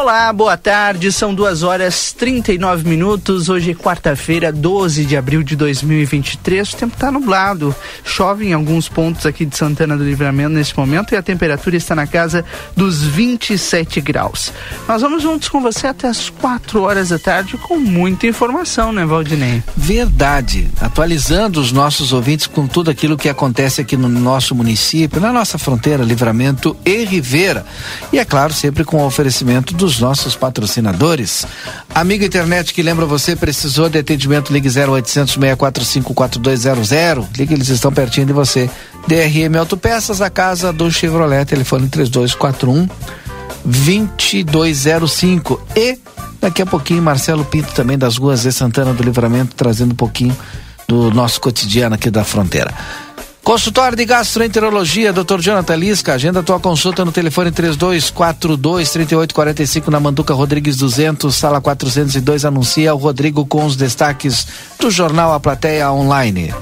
Olá, boa tarde. São duas horas 39 minutos. Hoje é quarta-feira, 12 de abril de 2023. O tempo está nublado. Chove em alguns pontos aqui de Santana do Livramento nesse momento e a temperatura está na casa dos 27 graus. Nós vamos juntos com você até as 4 horas da tarde com muita informação, né, Valdinei? Verdade. Atualizando os nossos ouvintes com tudo aquilo que acontece aqui no nosso município, na nossa fronteira, Livramento e Rivera. E é claro, sempre com o oferecimento do dos nossos patrocinadores. Amigo internet que lembra você, precisou de atendimento, ligue 0800 645 4200. Ligue, eles estão pertinho de você. DRM Autopeças, a casa do Chevrolet, telefone 3241 2205. E daqui a pouquinho, Marcelo Pinto também das ruas de Santana do Livramento, trazendo um pouquinho do nosso cotidiano aqui da fronteira. Consultório de Gastroenterologia, Dr. Jonathan Lisca, agenda tua consulta no telefone 3242 3845 na Manduca Rodrigues 200, sala 402, anuncia o Rodrigo com os destaques do jornal A Plateia Online.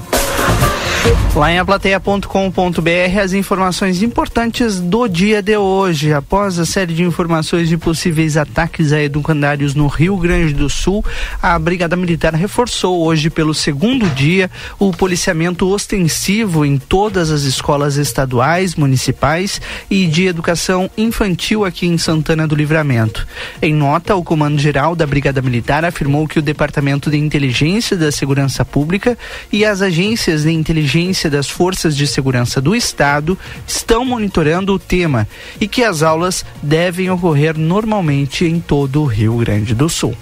Lá em aplateia.com.br as informações importantes do dia de hoje. Após a série de informações de possíveis ataques a educandários no Rio Grande do Sul, a Brigada Militar reforçou hoje pelo segundo dia o policiamento ostensivo em todas as escolas estaduais, municipais e de educação infantil aqui em Santana do Livramento. Em nota, o comando-geral da Brigada Militar afirmou que o Departamento de Inteligência da Segurança Pública e as agências de inteligência das Forças de Segurança do Estado estão monitorando o tema e que as aulas devem ocorrer normalmente em todo o Rio Grande do Sul.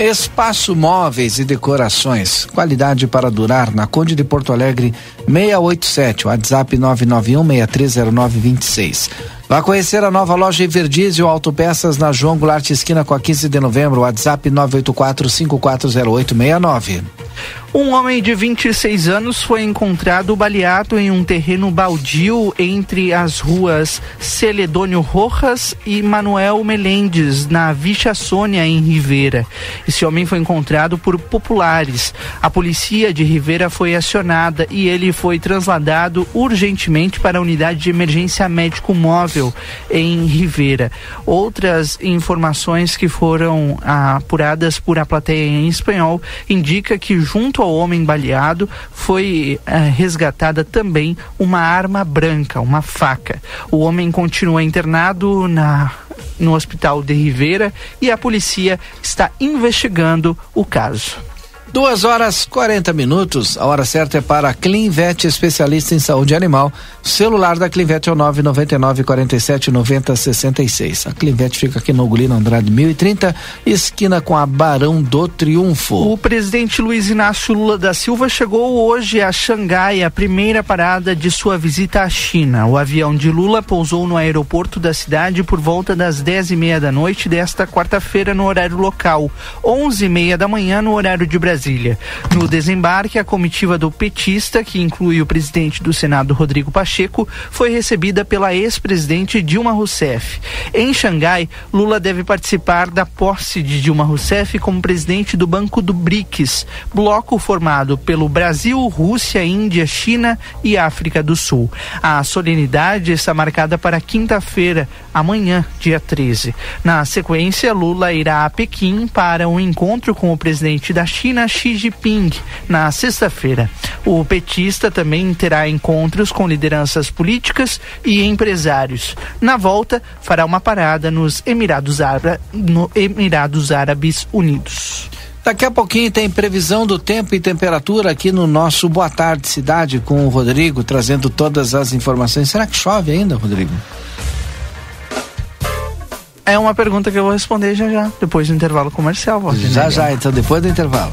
Espaço Móveis e Decorações, qualidade para durar na Conde de Porto Alegre 687, WhatsApp 991630926. Vá conhecer a nova loja Everdizio Autopeças na João Goulart Esquina com a 15 de novembro, WhatsApp 984540869. Um homem de 26 anos foi encontrado baleado em um terreno baldio entre as ruas Celedônio Rojas e Manuel Melendes, na Vicha Sônia, em Rivera. Esse homem foi encontrado por populares. A polícia de Rivera foi acionada e ele foi trasladado urgentemente para a unidade de emergência médico móvel em Rivera. Outras informações que foram apuradas por a plateia em espanhol indica que junto ao homem baleado foi eh, resgatada também uma arma branca, uma faca. O homem continua internado na no hospital de Rivera e a polícia está investigando o caso. Duas horas 40 minutos. A hora certa é para a Clinvet, especialista em saúde animal. celular da Clinvet é o 999 47 90 66. A Clinvet fica aqui no Gulino Andrade 1030, esquina com a Barão do Triunfo. O presidente Luiz Inácio Lula da Silva chegou hoje a Xangai, a primeira parada de sua visita à China. O avião de Lula pousou no aeroporto da cidade por volta das 10 e meia da noite desta quarta-feira no horário local, 11 e meia da manhã no horário de Brasília. Brasília. No desembarque, a comitiva do petista, que inclui o presidente do Senado, Rodrigo Pacheco, foi recebida pela ex-presidente Dilma Rousseff. Em Xangai, Lula deve participar da posse de Dilma Rousseff como presidente do Banco do BRICS, bloco formado pelo Brasil, Rússia, Índia, China e África do Sul. A solenidade está marcada para quinta-feira, amanhã, dia 13. Na sequência, Lula irá a Pequim para um encontro com o presidente da China, Xi Jinping na sexta-feira. O petista também terá encontros com lideranças políticas e empresários. Na volta, fará uma parada nos Emirados, no Emirados Árabes Unidos. Daqui a pouquinho tem previsão do tempo e temperatura aqui no nosso Boa Tarde Cidade com o Rodrigo, trazendo todas as informações. Será que chove ainda, Rodrigo? É uma pergunta que eu vou responder já já, depois do intervalo comercial. Já já, então depois do intervalo.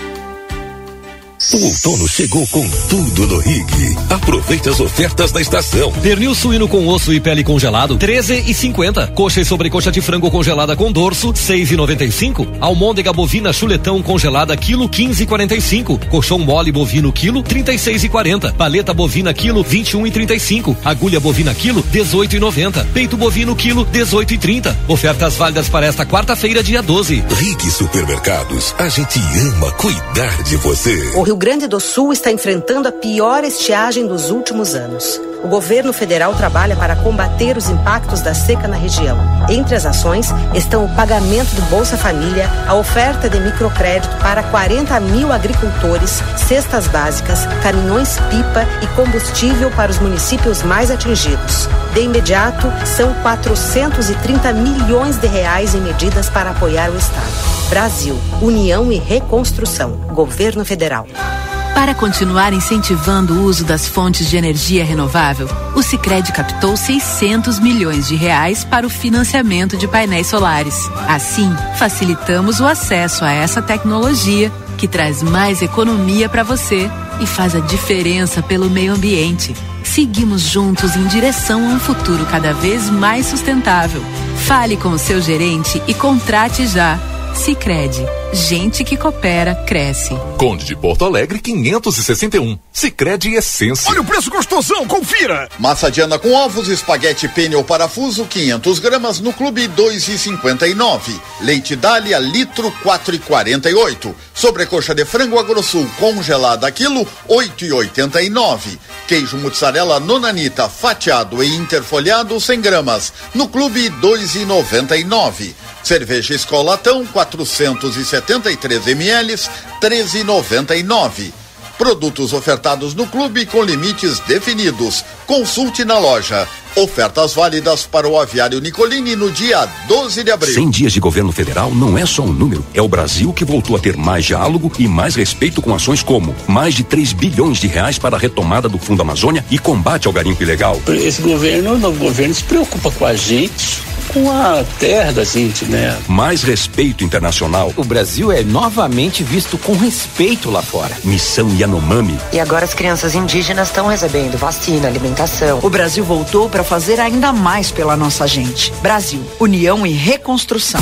O outono chegou com tudo no Rig. Aproveite as ofertas da estação. Pernil suíno com osso e pele congelado, 13 e 50. Coxa e sobrecoxa de frango congelada com dorso, 6 e 95. Almôndega bovina chuletão congelada, quilo 15 e 45. Colchão mole bovino, quilo 36 e 40. Paleta bovina, quilo 21 e 35. Agulha bovina, quilo 18 e 90. Peito bovino, quilo 18 e 30. Ofertas válidas para esta quarta-feira, dia 12. Rig Supermercados, a gente ama cuidar de você. O Rio Grande do Sul está enfrentando a pior estiagem dos últimos anos. O governo federal trabalha para combater os impactos da seca na região. Entre as ações estão o pagamento do Bolsa Família, a oferta de microcrédito para 40 mil agricultores, cestas básicas, caminhões-pipa e combustível para os municípios mais atingidos. De imediato, são 430 milhões de reais em medidas para apoiar o Estado. Brasil, União e Reconstrução. Governo Federal. Para continuar incentivando o uso das fontes de energia renovável, o Sicredi captou 600 milhões de reais para o financiamento de painéis solares. Assim, facilitamos o acesso a essa tecnologia que traz mais economia para você e faz a diferença pelo meio ambiente. Seguimos juntos em direção a um futuro cada vez mais sustentável. Fale com o seu gerente e contrate já. Sicredi, gente que coopera cresce. Conde de Porto Alegre 561. Sicredi Essência. Olha o preço gostosão, confira. Massa Diana com ovos, espaguete pênel ou parafuso 500 gramas no clube 2,59. Leite Dália litro 4,48. Sobrecoxa de frango Agrosul congelada quilo 8,89. Queijo mussarela nonanita fatiado e interfolhado 100 gramas no clube 2,99. Cerveja Escolatão 473 ml 13,99. Produtos ofertados no clube com limites definidos. Consulte na loja. Ofertas válidas para o aviário Nicolini no dia 12 de abril. 100 dias de governo federal não é só um número. É o Brasil que voltou a ter mais diálogo e mais respeito com ações como mais de 3 bilhões de reais para a retomada do Fundo Amazônia e combate ao garimpo ilegal. Esse governo, o novo governo, se preocupa com a gente com a terra da gente, né? Mais respeito internacional. O Brasil é novamente visto com respeito lá fora. Missão Yanomami. E agora as crianças indígenas estão recebendo vacina, alimentação. O Brasil voltou para fazer ainda mais pela nossa gente. Brasil, união e reconstrução.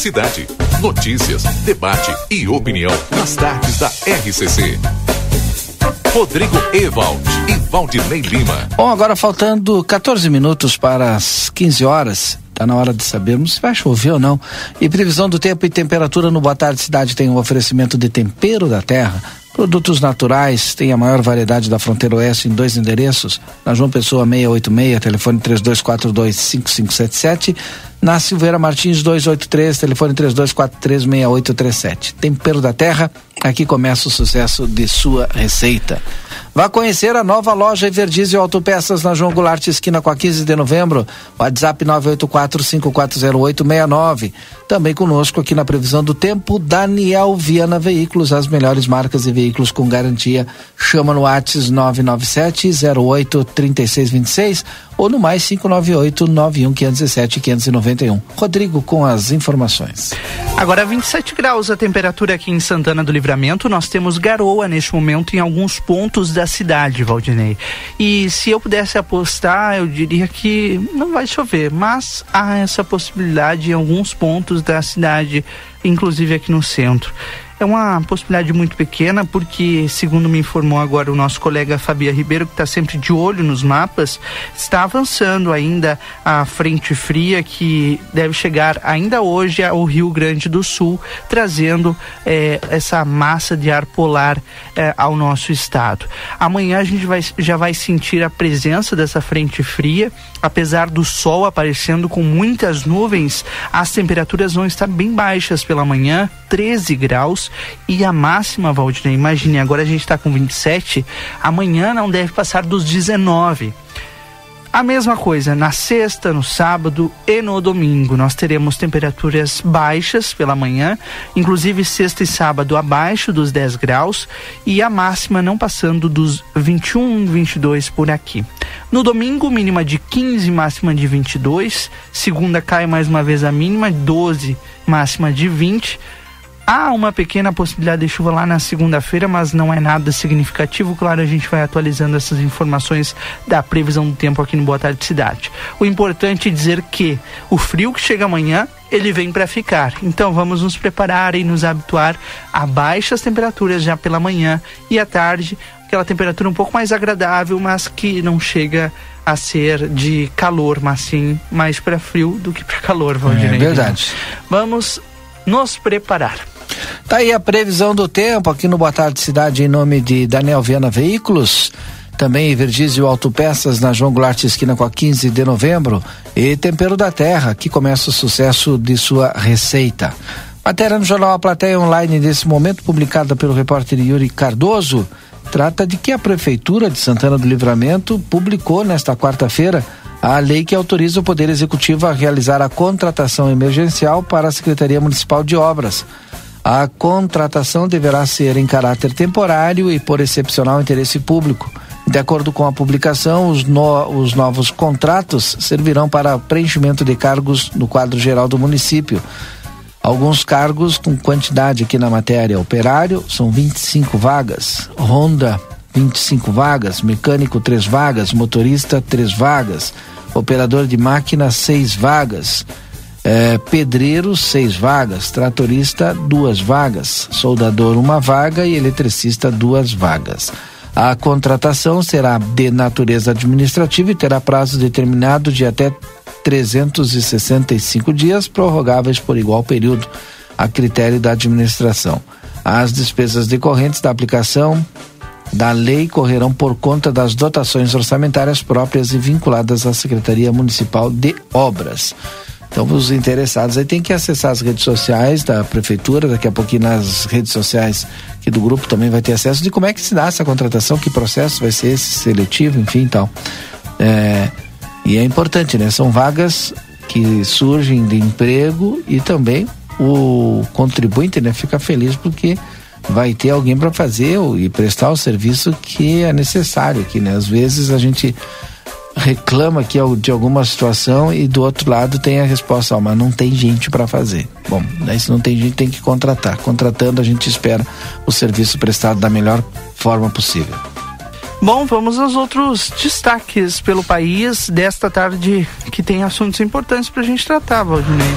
Cidade. Notícias, debate e opinião nas tardes da RCC. Rodrigo Ewald e Valdinei Lima. Bom, agora faltando 14 minutos para as 15 horas. Está na hora de sabermos se vai chover ou não. E previsão do tempo e temperatura no Boa Tarde Cidade tem um oferecimento de tempero da terra. Produtos naturais, tem a maior variedade da fronteira oeste em dois endereços. Na João Pessoa 686, telefone 32425577. Na Silveira Martins 283, telefone 32436837. Tempero da terra, aqui começa o sucesso de sua receita. Vá conhecer a nova loja Everdiesel Autopeças na João Goulart, esquina com a 15 de novembro. WhatsApp 984-540869. Também conosco aqui na previsão do tempo, Daniel Viana Veículos, as melhores marcas e veículos com garantia. Chama no WhatsApp 997 08 3626 ou no mais 598 91 517 591. Rodrigo com as informações. Agora 27 graus a temperatura aqui em Santana do Livramento. Nós temos garoa neste momento em alguns pontos da cidade, Valdinei. E se eu pudesse apostar, eu diria que não vai chover, mas há essa possibilidade em alguns pontos da cidade, inclusive aqui no centro. É uma possibilidade muito pequena, porque, segundo me informou agora o nosso colega Fabia Ribeiro, que está sempre de olho nos mapas, está avançando ainda a frente fria que deve chegar ainda hoje ao Rio Grande do Sul, trazendo eh, essa massa de ar polar eh, ao nosso estado. Amanhã a gente vai, já vai sentir a presença dessa frente fria, apesar do sol aparecendo com muitas nuvens, as temperaturas vão estar bem baixas pela manhã, 13 graus e a máxima, Valdinei, imagine, agora a gente está com 27, amanhã não deve passar dos 19. A mesma coisa na sexta, no sábado e no domingo. Nós teremos temperaturas baixas pela manhã, inclusive sexta e sábado abaixo dos 10 graus e a máxima não passando dos 21, 22 por aqui. No domingo, mínima de 15, máxima de 22. Segunda cai mais uma vez a mínima, 12, máxima de 20. Há uma pequena possibilidade de chuva lá na segunda-feira, mas não é nada significativo. Claro, a gente vai atualizando essas informações da previsão do tempo aqui no Boa Tarde Cidade. O importante é dizer que o frio que chega amanhã ele vem para ficar. Então vamos nos preparar e nos habituar a baixas temperaturas já pela manhã e à tarde, aquela temperatura um pouco mais agradável, mas que não chega a ser de calor, mas sim mais para frio do que para calor, Valdinei. É verdade. Vamos nos preparar. Tá aí a previsão do tempo aqui no Boa Tarde Cidade em nome de Daniel Viana Veículos. Também Verdizio Autopeças na João Goulart esquina com a 15 de novembro e Tempero da Terra, que começa o sucesso de sua receita. Matéria no jornal A Plateia Online desse momento, publicada pelo repórter Yuri Cardoso, trata de que a Prefeitura de Santana do Livramento publicou nesta quarta-feira a lei que autoriza o Poder Executivo a realizar a contratação emergencial para a Secretaria Municipal de Obras. A contratação deverá ser em caráter temporário e por excepcional interesse público. De acordo com a publicação, os, no, os novos contratos servirão para preenchimento de cargos no quadro geral do município. Alguns cargos com quantidade aqui na matéria: operário, são 25 vagas, Honda, 25 vagas, mecânico, 3 vagas, motorista, 3 vagas, operador de máquina, 6 vagas é, pedreiro, seis vagas, tratorista, duas vagas, soldador, uma vaga e eletricista, duas vagas. A contratação será de natureza administrativa e terá prazo determinado de até 365 dias, prorrogáveis por igual período, a critério da administração. As despesas decorrentes da aplicação da lei correrão por conta das dotações orçamentárias próprias e vinculadas à Secretaria Municipal de Obras. Então, os interessados aí tem que acessar as redes sociais da prefeitura, daqui a pouquinho nas redes sociais aqui do grupo também vai ter acesso de como é que se dá essa contratação, que processo vai ser esse, seletivo, enfim, tal. É, e é importante, né? São vagas que surgem de emprego e também o contribuinte, né, fica feliz porque vai ter alguém para fazer e prestar o serviço que é necessário aqui, né? Às vezes a gente reclama aqui de alguma situação e do outro lado tem a resposta, mas não tem gente para fazer. Bom, daí se não tem gente tem que contratar. Contratando a gente espera o serviço prestado da melhor forma possível. Bom, vamos aos outros destaques pelo país desta tarde que tem assuntos importantes para a gente tratar, Valdinei.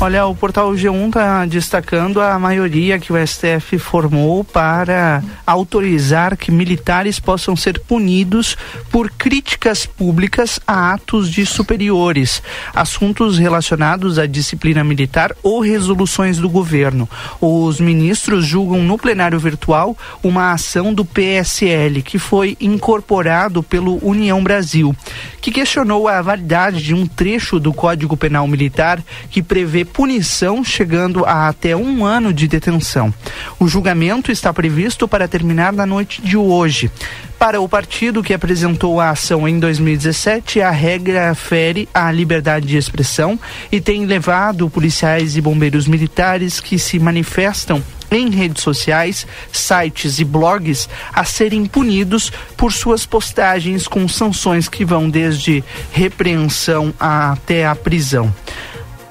Olha, o portal G1 está destacando a maioria que o STF formou para autorizar que militares possam ser punidos por críticas públicas a atos de superiores, assuntos relacionados à disciplina militar ou resoluções do governo. Os ministros julgam no plenário virtual uma ação do PSL que foi incorporado pelo União Brasil, que questionou a validade de um trecho do Código Penal Militar que prevê punição chegando a até um ano de detenção. O julgamento está previsto para terminar na noite de hoje. Para o partido que apresentou a ação em 2017, a regra fere a liberdade de expressão e tem levado policiais e bombeiros militares que se manifestam em redes sociais, sites e blogs a serem punidos por suas postagens com sanções que vão desde repreensão até a prisão.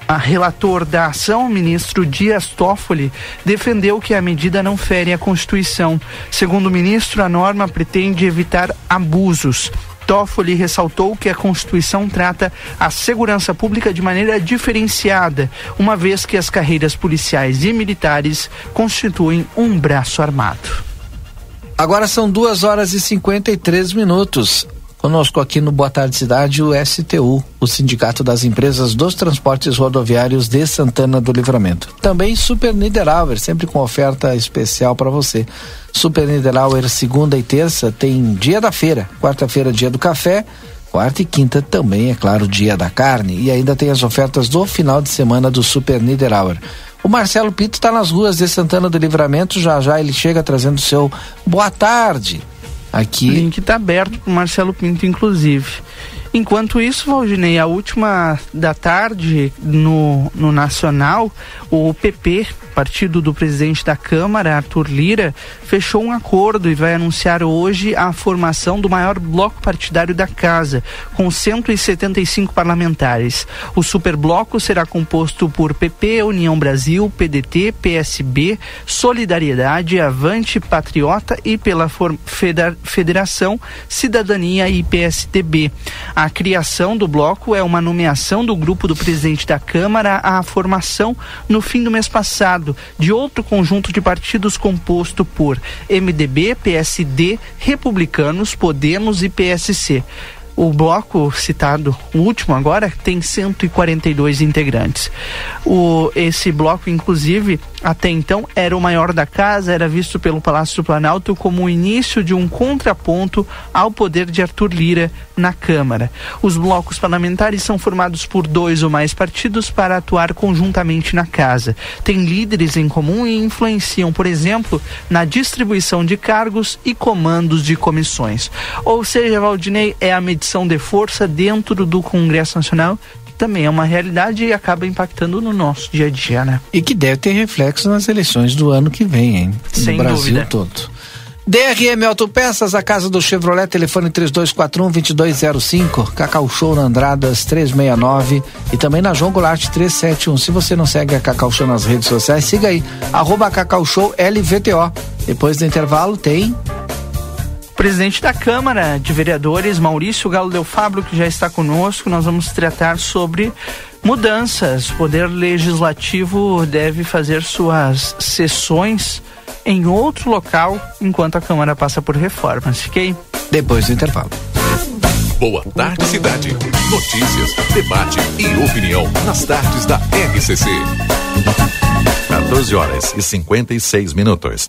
A relator da ação, ministro Dias Toffoli, defendeu que a medida não fere a Constituição. Segundo o ministro, a norma pretende evitar abusos. Toffoli ressaltou que a Constituição trata a segurança pública de maneira diferenciada, uma vez que as carreiras policiais e militares constituem um braço armado. Agora são duas horas e 53 minutos. Conosco aqui no Boa Tarde Cidade o STU, o Sindicato das Empresas dos Transportes Rodoviários de Santana do Livramento. Também Super Niederauer, sempre com oferta especial para você. Super Niederauer, segunda e terça, tem dia da feira. Quarta-feira, dia do café. Quarta e quinta também, é claro, dia da carne. E ainda tem as ofertas do final de semana do Super Niederauer. O Marcelo Pinto está nas ruas de Santana do Livramento. Já já ele chega trazendo seu boa tarde aqui. O link está aberto para Marcelo Pinto, inclusive. Enquanto isso, Valdinei, a última da tarde no, no Nacional, o PP, partido do presidente da Câmara, Arthur Lira, fechou um acordo e vai anunciar hoje a formação do maior bloco partidário da casa, com 175 parlamentares. O superbloco será composto por PP, União Brasil, PDT, PSB, Solidariedade, Avante, Patriota e pela Federação Cidadania e PSDB. A criação do bloco é uma nomeação do grupo do presidente da Câmara à formação no fim do mês passado de outro conjunto de partidos composto por MDB, PSD, Republicanos, Podemos e PSC. O bloco citado, o último agora, tem 142 integrantes. O, esse bloco, inclusive, até então era o maior da casa, era visto pelo Palácio do Planalto como o início de um contraponto ao poder de Arthur Lira na Câmara. Os blocos parlamentares são formados por dois ou mais partidos para atuar conjuntamente na casa. Tem líderes em comum e influenciam, por exemplo, na distribuição de cargos e comandos de comissões. Ou seja, Valdinei é a medição de força dentro do Congresso Nacional que também é uma realidade e acaba impactando no nosso dia a dia, né? E que deve ter reflexo nas eleições do ano que vem, hein? Sem no Brasil dúvida. todo. DRM Autopeças, a casa do Chevrolet, telefone 3241-2205, Cacau Show na Andradas 369 e também na João Goulart 371. Se você não segue a Cacau Show nas redes sociais, siga aí, arroba Cacau Show LVTO. Depois do intervalo tem presidente da Câmara de Vereadores, Maurício Galo Del Fabro, que já está conosco. Nós vamos tratar sobre mudanças. O Poder Legislativo deve fazer suas sessões em outro local enquanto a Câmara passa por reformas. Fiquei depois do intervalo. Boa tarde, cidade. Notícias, debate e opinião nas tardes da RCC. 14 horas e 56 minutos.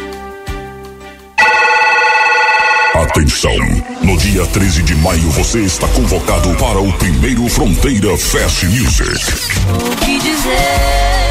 Atenção! No dia 13 de maio você está convocado para o primeiro Fronteira Fest Music. O que dizer?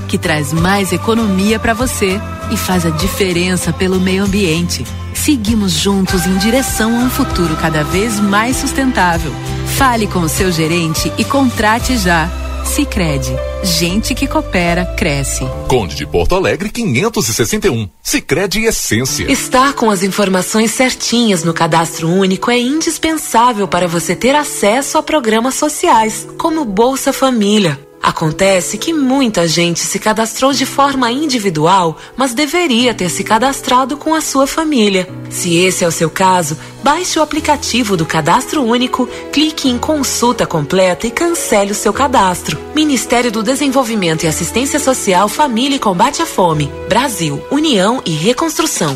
que traz mais economia para você e faz a diferença pelo meio ambiente. Seguimos juntos em direção a um futuro cada vez mais sustentável. Fale com o seu gerente e contrate já. Sicredi, gente que coopera cresce. Conde de Porto Alegre 561. Sicredi Essência. Estar com as informações certinhas no cadastro único é indispensável para você ter acesso a programas sociais, como Bolsa Família. Acontece que muita gente se cadastrou de forma individual, mas deveria ter se cadastrado com a sua família. Se esse é o seu caso, baixe o aplicativo do Cadastro Único, clique em Consulta Completa e cancele o seu cadastro. Ministério do Desenvolvimento e Assistência Social, Família e Combate à Fome. Brasil, União e Reconstrução.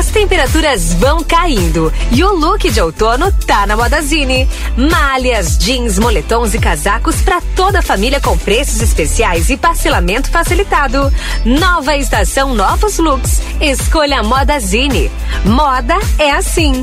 As temperaturas vão caindo e o look de outono tá na Modazine. Malhas, jeans, moletons e casacos para toda a família com preços especiais e parcelamento facilitado. Nova estação, novos looks. Escolha a Modazine. Moda é assim.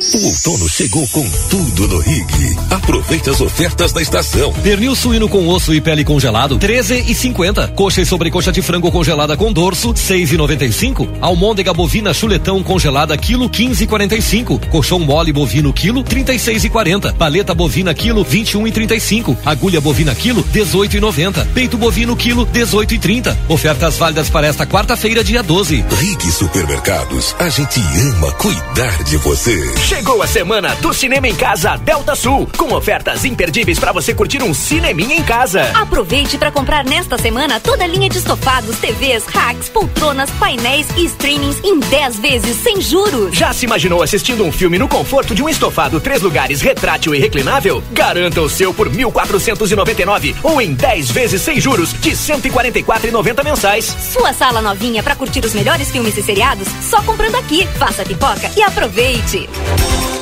O outono chegou com tudo no Rig. Aproveite as ofertas da estação. Pernil suíno com osso e pele congelado, 13 e 50. Coxa e sobrecoxa de frango congelada com dorso, 6 e 95. Almôndega bovina chuletão congelada, quilo 15 e 45. Colchão mole bovino, quilo 36 e 40. Paleta bovina, quilo 21 e 35. Agulha bovina, quilo 18 e 90. Peito bovino, quilo 18 e 30. Ofertas válidas para esta quarta-feira, dia 12. Rig Supermercados, a gente ama cuidar de você. Chegou a semana do Cinema em Casa Delta Sul, com ofertas imperdíveis para você curtir um cineminha em casa. Aproveite para comprar nesta semana toda a linha de estofados, TVs, racks, poltronas, painéis e streamings em 10 vezes sem juros. Já se imaginou assistindo um filme no conforto de um estofado três lugares retrátil e reclinável? Garanta o seu por 1.499 ou em 10 vezes sem juros de 144,90 mensais. Sua sala novinha para curtir os melhores filmes e seriados só comprando aqui. Faça pipoca e aproveite.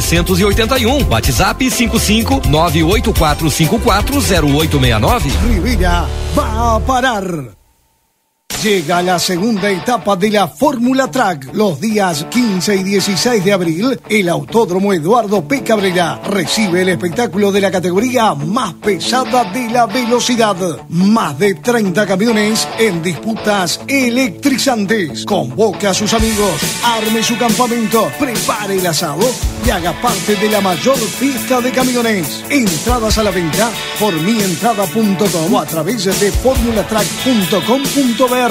981. WhatsApp 55 984540869. Rivera va a parar. Llega la segunda etapa de la Fórmula Track. Los días 15 y 16 de abril, el Autódromo Eduardo P. Cabrera recibe el espectáculo de la categoría más pesada de la velocidad. Más de 30 camiones en disputas electrizantes. Convoca a sus amigos, arme su campamento, prepare el asado y haga parte de la mayor fiesta de camiones. Entradas a la venta por mientrada.com o a través de formulatrack.com.br.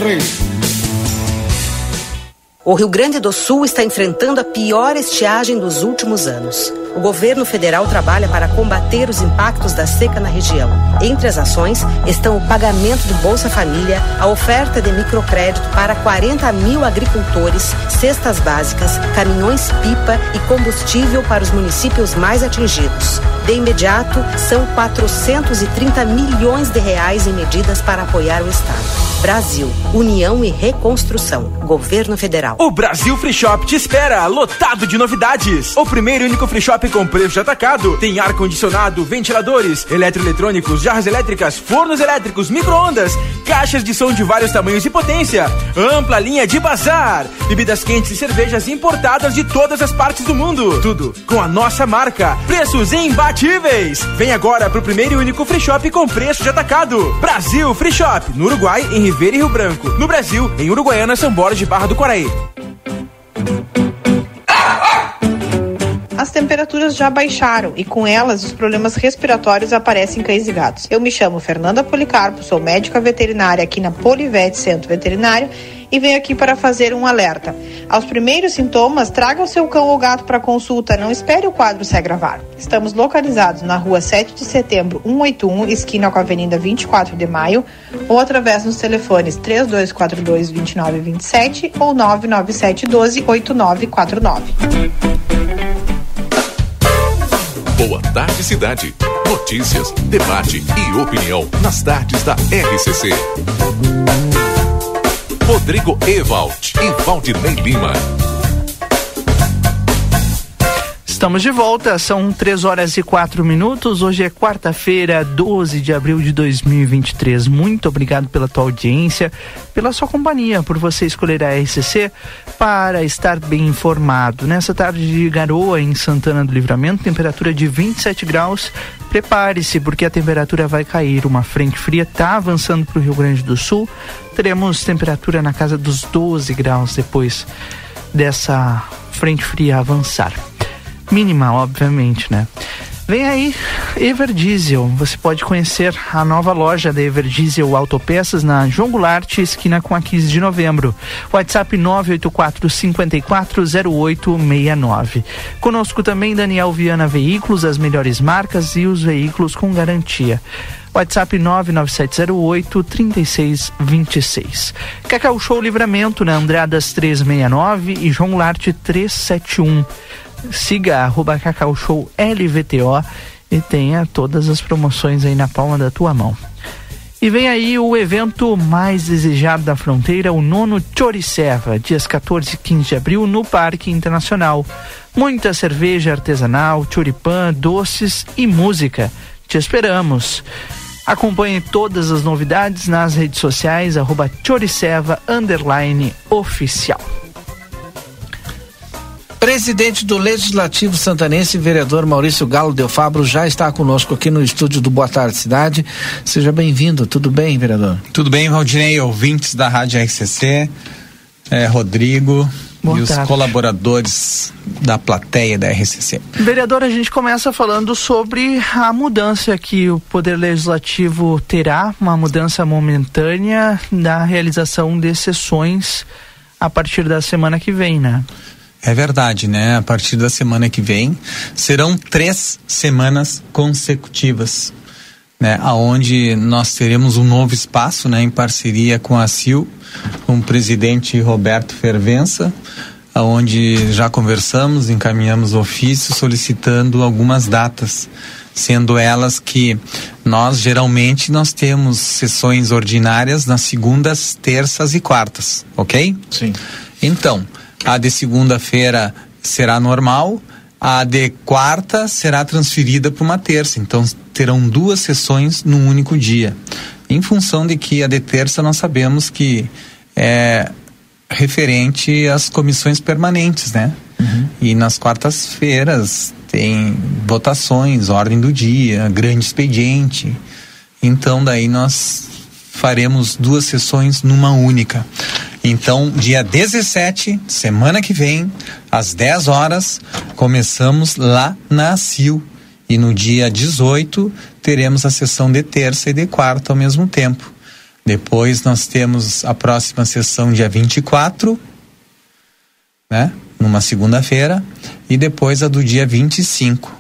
O Rio Grande do Sul está enfrentando a pior estiagem dos últimos anos. O governo federal trabalha para combater os impactos da seca na região. Entre as ações estão o pagamento do Bolsa Família, a oferta de microcrédito para 40 mil agricultores, cestas básicas, caminhões-pipa e combustível para os municípios mais atingidos. De imediato, são 430 milhões de reais em medidas para apoiar o Estado. Brasil, União e Reconstrução. Governo Federal. O Brasil Free Shop te espera, lotado de novidades. O primeiro e único free shop com preço de atacado. Tem ar-condicionado, ventiladores, eletroeletrônicos, jarras elétricas, fornos elétricos, micro-ondas, caixas de som de vários tamanhos e potência, ampla linha de bazar, bebidas quentes e cervejas importadas de todas as partes do mundo. Tudo com a nossa marca. Preços imbatíveis. Vem agora pro primeiro e único free shop com preço de atacado. Brasil Free Shop, no Uruguai, em Ribeira e Rio Branco. No Brasil, em Uruguaiana, São Borges de Barra do Quaraí. As temperaturas já baixaram e com elas os problemas respiratórios aparecem em cães e gatos. Eu me chamo Fernanda Policarpo, sou médica veterinária aqui na Polivete Centro Veterinário e venho aqui para fazer um alerta. Aos primeiros sintomas, traga o seu cão ou gato para consulta, não espere o quadro se agravar. Estamos localizados na rua 7 de setembro, 181, esquina com a Avenida 24 de Maio, ou através dos telefones 3242 2927 ou 997 12 8949. Boa Tarde Cidade. Notícias, debate e opinião nas tardes da RCC. Rodrigo Ewald e Valdinei Lima. Estamos de volta, são 3 horas e 4 minutos. Hoje é quarta-feira, 12 de abril de 2023. Muito obrigado pela tua audiência, pela sua companhia, por você escolher a RCC para estar bem informado. Nessa tarde de garoa em Santana do Livramento, temperatura de 27 graus. Prepare-se, porque a temperatura vai cair. Uma frente fria está avançando para o Rio Grande do Sul. Teremos temperatura na casa dos 12 graus depois dessa frente fria avançar mínima, obviamente, né? Vem aí Ever Diesel. Você pode conhecer a nova loja da Ever Diesel Autopeças na João Goulart, esquina com a 15 de novembro. WhatsApp 984 540869. Conosco também Daniel Viana Veículos, as melhores marcas e os veículos com garantia. WhatsApp 99708 3626. Cacau Show Livramento na Andradas 369 e João Goulart 371 siga arroba Cacau Show LVTO e tenha todas as promoções aí na palma da tua mão. E vem aí o evento mais desejado da fronteira, o nono Choriceva, dias 14 e 15 de abril, no Parque Internacional. Muita cerveja artesanal, choripan, doces e música. Te esperamos. Acompanhe todas as novidades nas redes sociais, arroba Choriceva, oficial. Presidente do Legislativo Santanense, vereador Maurício Galo Del Fabro, já está conosco aqui no estúdio do Boa Tarde Cidade. Seja bem-vindo. Tudo bem, vereador? Tudo bem, Valdinei, ouvintes da Rádio RCC, é, Rodrigo Boa e tarde. os colaboradores da plateia da RCC. Vereador, a gente começa falando sobre a mudança que o Poder Legislativo terá, uma mudança momentânea da realização de sessões a partir da semana que vem, né? É verdade, né? A partir da semana que vem serão três semanas consecutivas, né? Aonde nós teremos um novo espaço, né? Em parceria com a CIL, com o presidente Roberto Fervença, aonde já conversamos, encaminhamos ofício solicitando algumas datas, sendo elas que nós geralmente nós temos sessões ordinárias nas segundas, terças e quartas, ok? Sim. Então, a de segunda-feira será normal, a de quarta será transferida para uma terça. Então terão duas sessões num único dia. Em função de que a de terça nós sabemos que é referente às comissões permanentes, né? Uhum. E nas quartas-feiras tem votações, ordem do dia, grande expediente. Então daí nós faremos duas sessões numa única. Então, dia 17, semana que vem, às 10 horas, começamos lá na CIL. E no dia 18, teremos a sessão de terça e de quarta ao mesmo tempo. Depois nós temos a próxima sessão dia 24, né? Numa segunda-feira, e depois a do dia 25.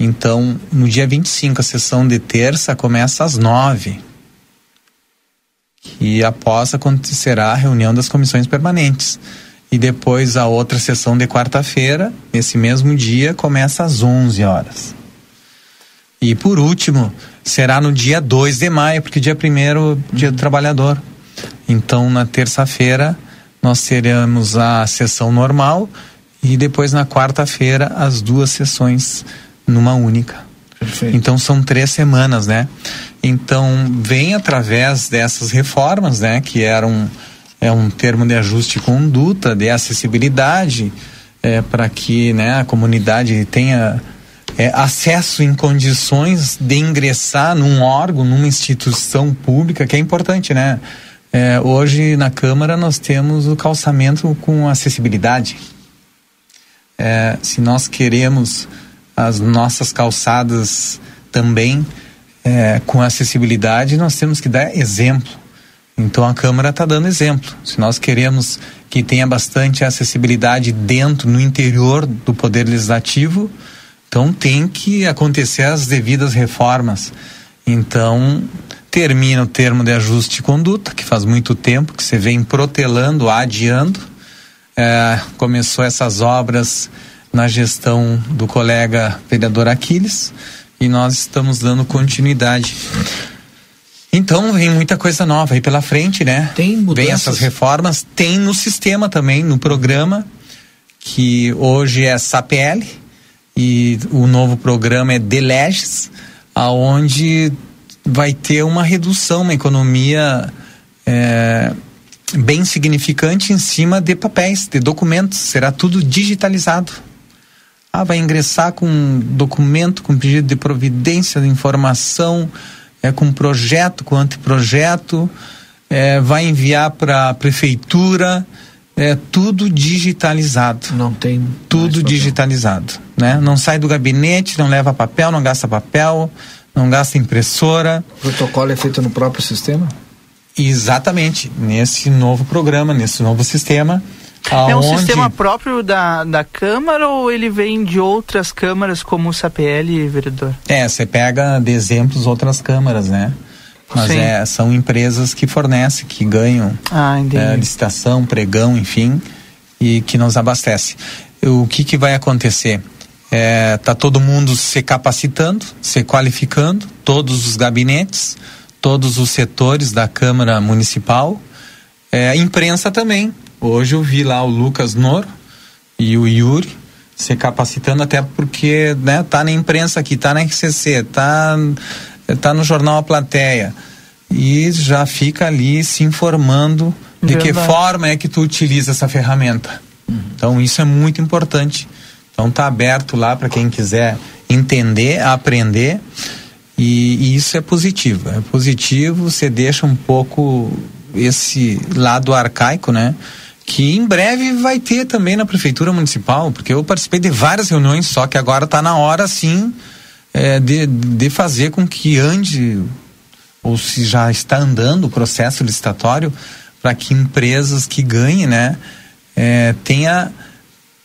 Então, no dia 25, a sessão de terça começa às 9 e após acontecerá a reunião das comissões permanentes. E depois a outra sessão de quarta-feira, nesse mesmo dia, começa às 11 horas. E por último, será no dia 2 de maio, porque dia primeiro dia do trabalhador. Então, na terça-feira, nós teremos a sessão normal e depois na quarta-feira as duas sessões numa única. Perfeito. Então são três semanas, né? Então vem através dessas reformas, né? Que eram é um termo de ajuste de conduta, de acessibilidade, é, para que né, a comunidade tenha é, acesso em condições de ingressar num órgão, numa instituição pública, que é importante, né? É, hoje na Câmara nós temos o calçamento com acessibilidade. É, se nós queremos as nossas calçadas também é, com acessibilidade, nós temos que dar exemplo. Então a Câmara está dando exemplo. Se nós queremos que tenha bastante acessibilidade dentro, no interior do Poder Legislativo, então tem que acontecer as devidas reformas. Então termina o termo de ajuste de conduta, que faz muito tempo que você vem protelando, adiando. É, começou essas obras na gestão do colega vereador Aquiles e nós estamos dando continuidade. Então vem muita coisa nova aí pela frente, né? Tem mudanças. Vem essas reformas, tem no sistema também, no programa, que hoje é SAPL e o novo programa é DELEGES, aonde vai ter uma redução, uma economia é, bem significante em cima de papéis, de documentos, será tudo digitalizado. Ah, vai ingressar com um documento, com pedido de providência de informação, é, com projeto, com anteprojeto, é, vai enviar para a prefeitura, é tudo digitalizado. Não tem. Tudo digitalizado, né? Não sai do gabinete, não leva papel, não gasta papel, não gasta impressora. O protocolo é feito no próprio sistema? Exatamente, nesse novo programa, nesse novo sistema. É um aonde- sistema próprio da, da Câmara ou ele vem de outras câmaras como o SAPL, vereador? É, você pega de exemplos outras câmaras, né? Mas Sim. é, são empresas que fornecem, que ganham Ah, é, licitação, pregão, enfim, e que nos abastece. O que, que vai acontecer? É, tá todo mundo se capacitando, se qualificando, todos os gabinetes, todos os setores da Câmara Municipal, é, a imprensa também. Hoje eu vi lá o Lucas Noro e o Yuri se capacitando até porque né, tá na imprensa aqui, tá na RCC, tá, tá no jornal A Plateia e já fica ali se informando de que forma é que tu utiliza essa ferramenta. Então isso é muito importante. Então tá aberto lá para quem quiser entender, aprender e, e isso é positivo. É positivo, você deixa um pouco esse lado arcaico, né? Que em breve vai ter também na prefeitura municipal, porque eu participei de várias reuniões, só que agora está na hora sim é, de, de fazer com que ande ou se já está andando o processo licitatório para que empresas que ganhem, né, é, tenha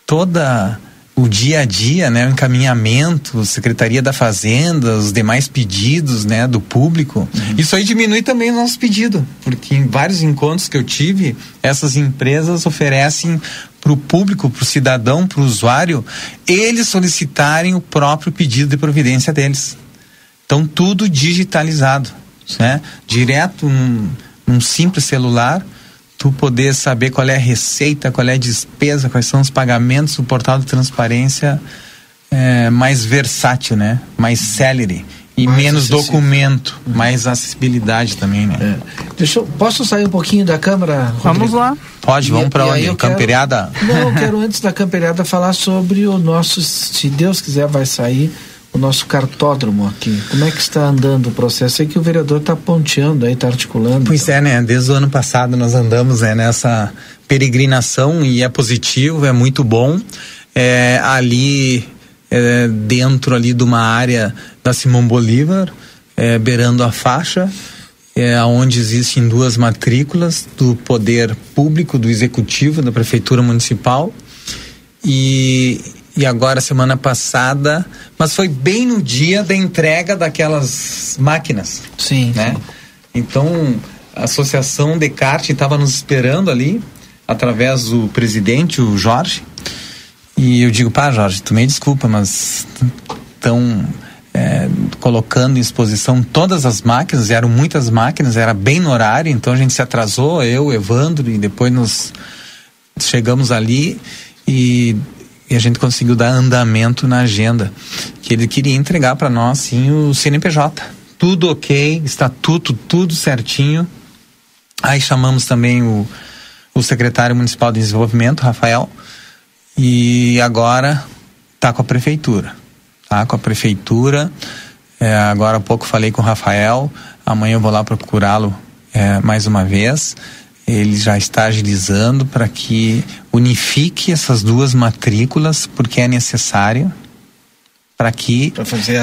toda o dia a dia, né, o encaminhamento, Secretaria da Fazenda, os demais pedidos, né, do público. Isso aí diminui também o nosso pedido, porque em vários encontros que eu tive, essas empresas oferecem para o público, para o cidadão, para o usuário, eles solicitarem o próprio pedido de providência deles. Então tudo digitalizado, né? Direto num, num simples celular, tu poder saber qual é a receita, qual é a despesa, quais são os pagamentos, o portal de transparência é mais versátil, né? Mais celery e Mais menos acessível. documento, mais acessibilidade também, né? Deixa eu, posso sair um pouquinho da câmara? Vamos lá. Pode, vamos para onde? eu quero- Camperiada? Não, eu quero antes da camperiada falar sobre o nosso, se Deus quiser, vai sair o nosso cartódromo aqui. Como é que está andando o processo? Sei que o vereador está ponteando aí, está articulando. Pois é, né? Desde o ano passado nós andamos né, nessa peregrinação e é positivo, é muito bom. É, ali é, dentro ali de uma área da Simão Bolívar, é, beirando a faixa, é, onde existem duas matrículas do poder público, do executivo, da prefeitura municipal. E, e agora, semana passada, mas foi bem no dia da entrega daquelas máquinas. Sim. Né? Então, a Associação Descartes estava nos esperando ali, através do presidente, o Jorge. E eu digo, pá, Jorge, tu me desculpa, mas estão é, colocando em exposição todas as máquinas, eram muitas máquinas, era bem no horário, então a gente se atrasou, eu, Evandro, e depois nos chegamos ali e, e a gente conseguiu dar andamento na agenda, que ele queria entregar para nós, sim, o CNPJ. Tudo ok, estatuto, tudo certinho. Aí chamamos também o, o secretário municipal de desenvolvimento, Rafael, e agora está com a prefeitura tá? Com a prefeitura. É, agora há pouco falei com o Rafael. Amanhã eu vou lá procurá-lo é, mais uma vez. Ele já está agilizando para que unifique essas duas matrículas, porque é necessário para que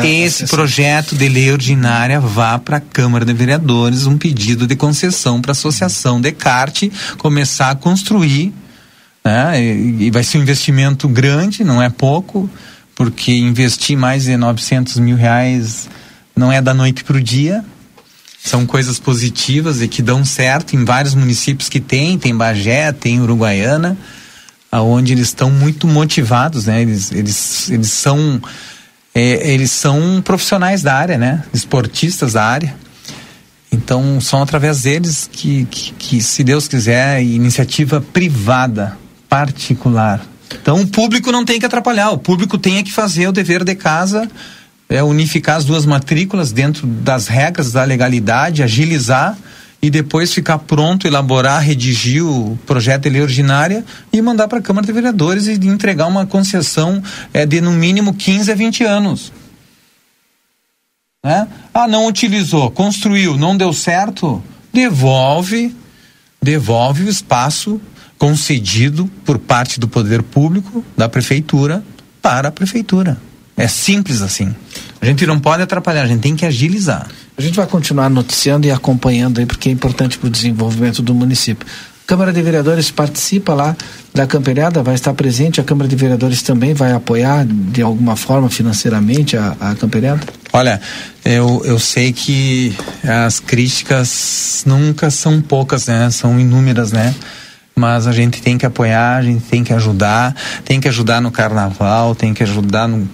esse projeto de lei ordinária vá para a Câmara de Vereadores, um pedido de concessão para a Associação Descartes começar a construir, né? E, e vai ser um investimento grande, não é pouco, porque investir mais de 900 mil reais não é da noite para o dia. São coisas positivas e que dão certo em vários municípios que tem, tem Bagé, tem Uruguaiana, aonde eles estão muito motivados, né? Eles, eles, eles são é, eles são profissionais da área, né? Esportistas da área. Então, são através deles que, que, que se Deus quiser, iniciativa privada, particular, então o público não tem que atrapalhar, o público tem que fazer o dever de casa, é, unificar as duas matrículas dentro das regras da legalidade, agilizar e depois ficar pronto, elaborar, redigir o projeto de lei ordinária e mandar para a Câmara de Vereadores e entregar uma concessão é, de no mínimo 15 a 20 anos. Né? Ah, não utilizou, construiu, não deu certo, devolve, devolve o espaço concedido por parte do poder público, da prefeitura, para a prefeitura. É simples assim. A gente não pode atrapalhar, a gente tem que agilizar. A gente vai continuar noticiando e acompanhando aí, porque é importante para o desenvolvimento do município. Câmara de Vereadores participa lá da camperiada, vai estar presente. A Câmara de Vereadores também vai apoiar de alguma forma financeiramente a, a camperiada? Olha, eu, eu sei que as críticas nunca são poucas, né? São inúmeras, né? mas a gente tem que apoiar, a gente tem que ajudar, tem que ajudar no carnaval, tem que ajudar no,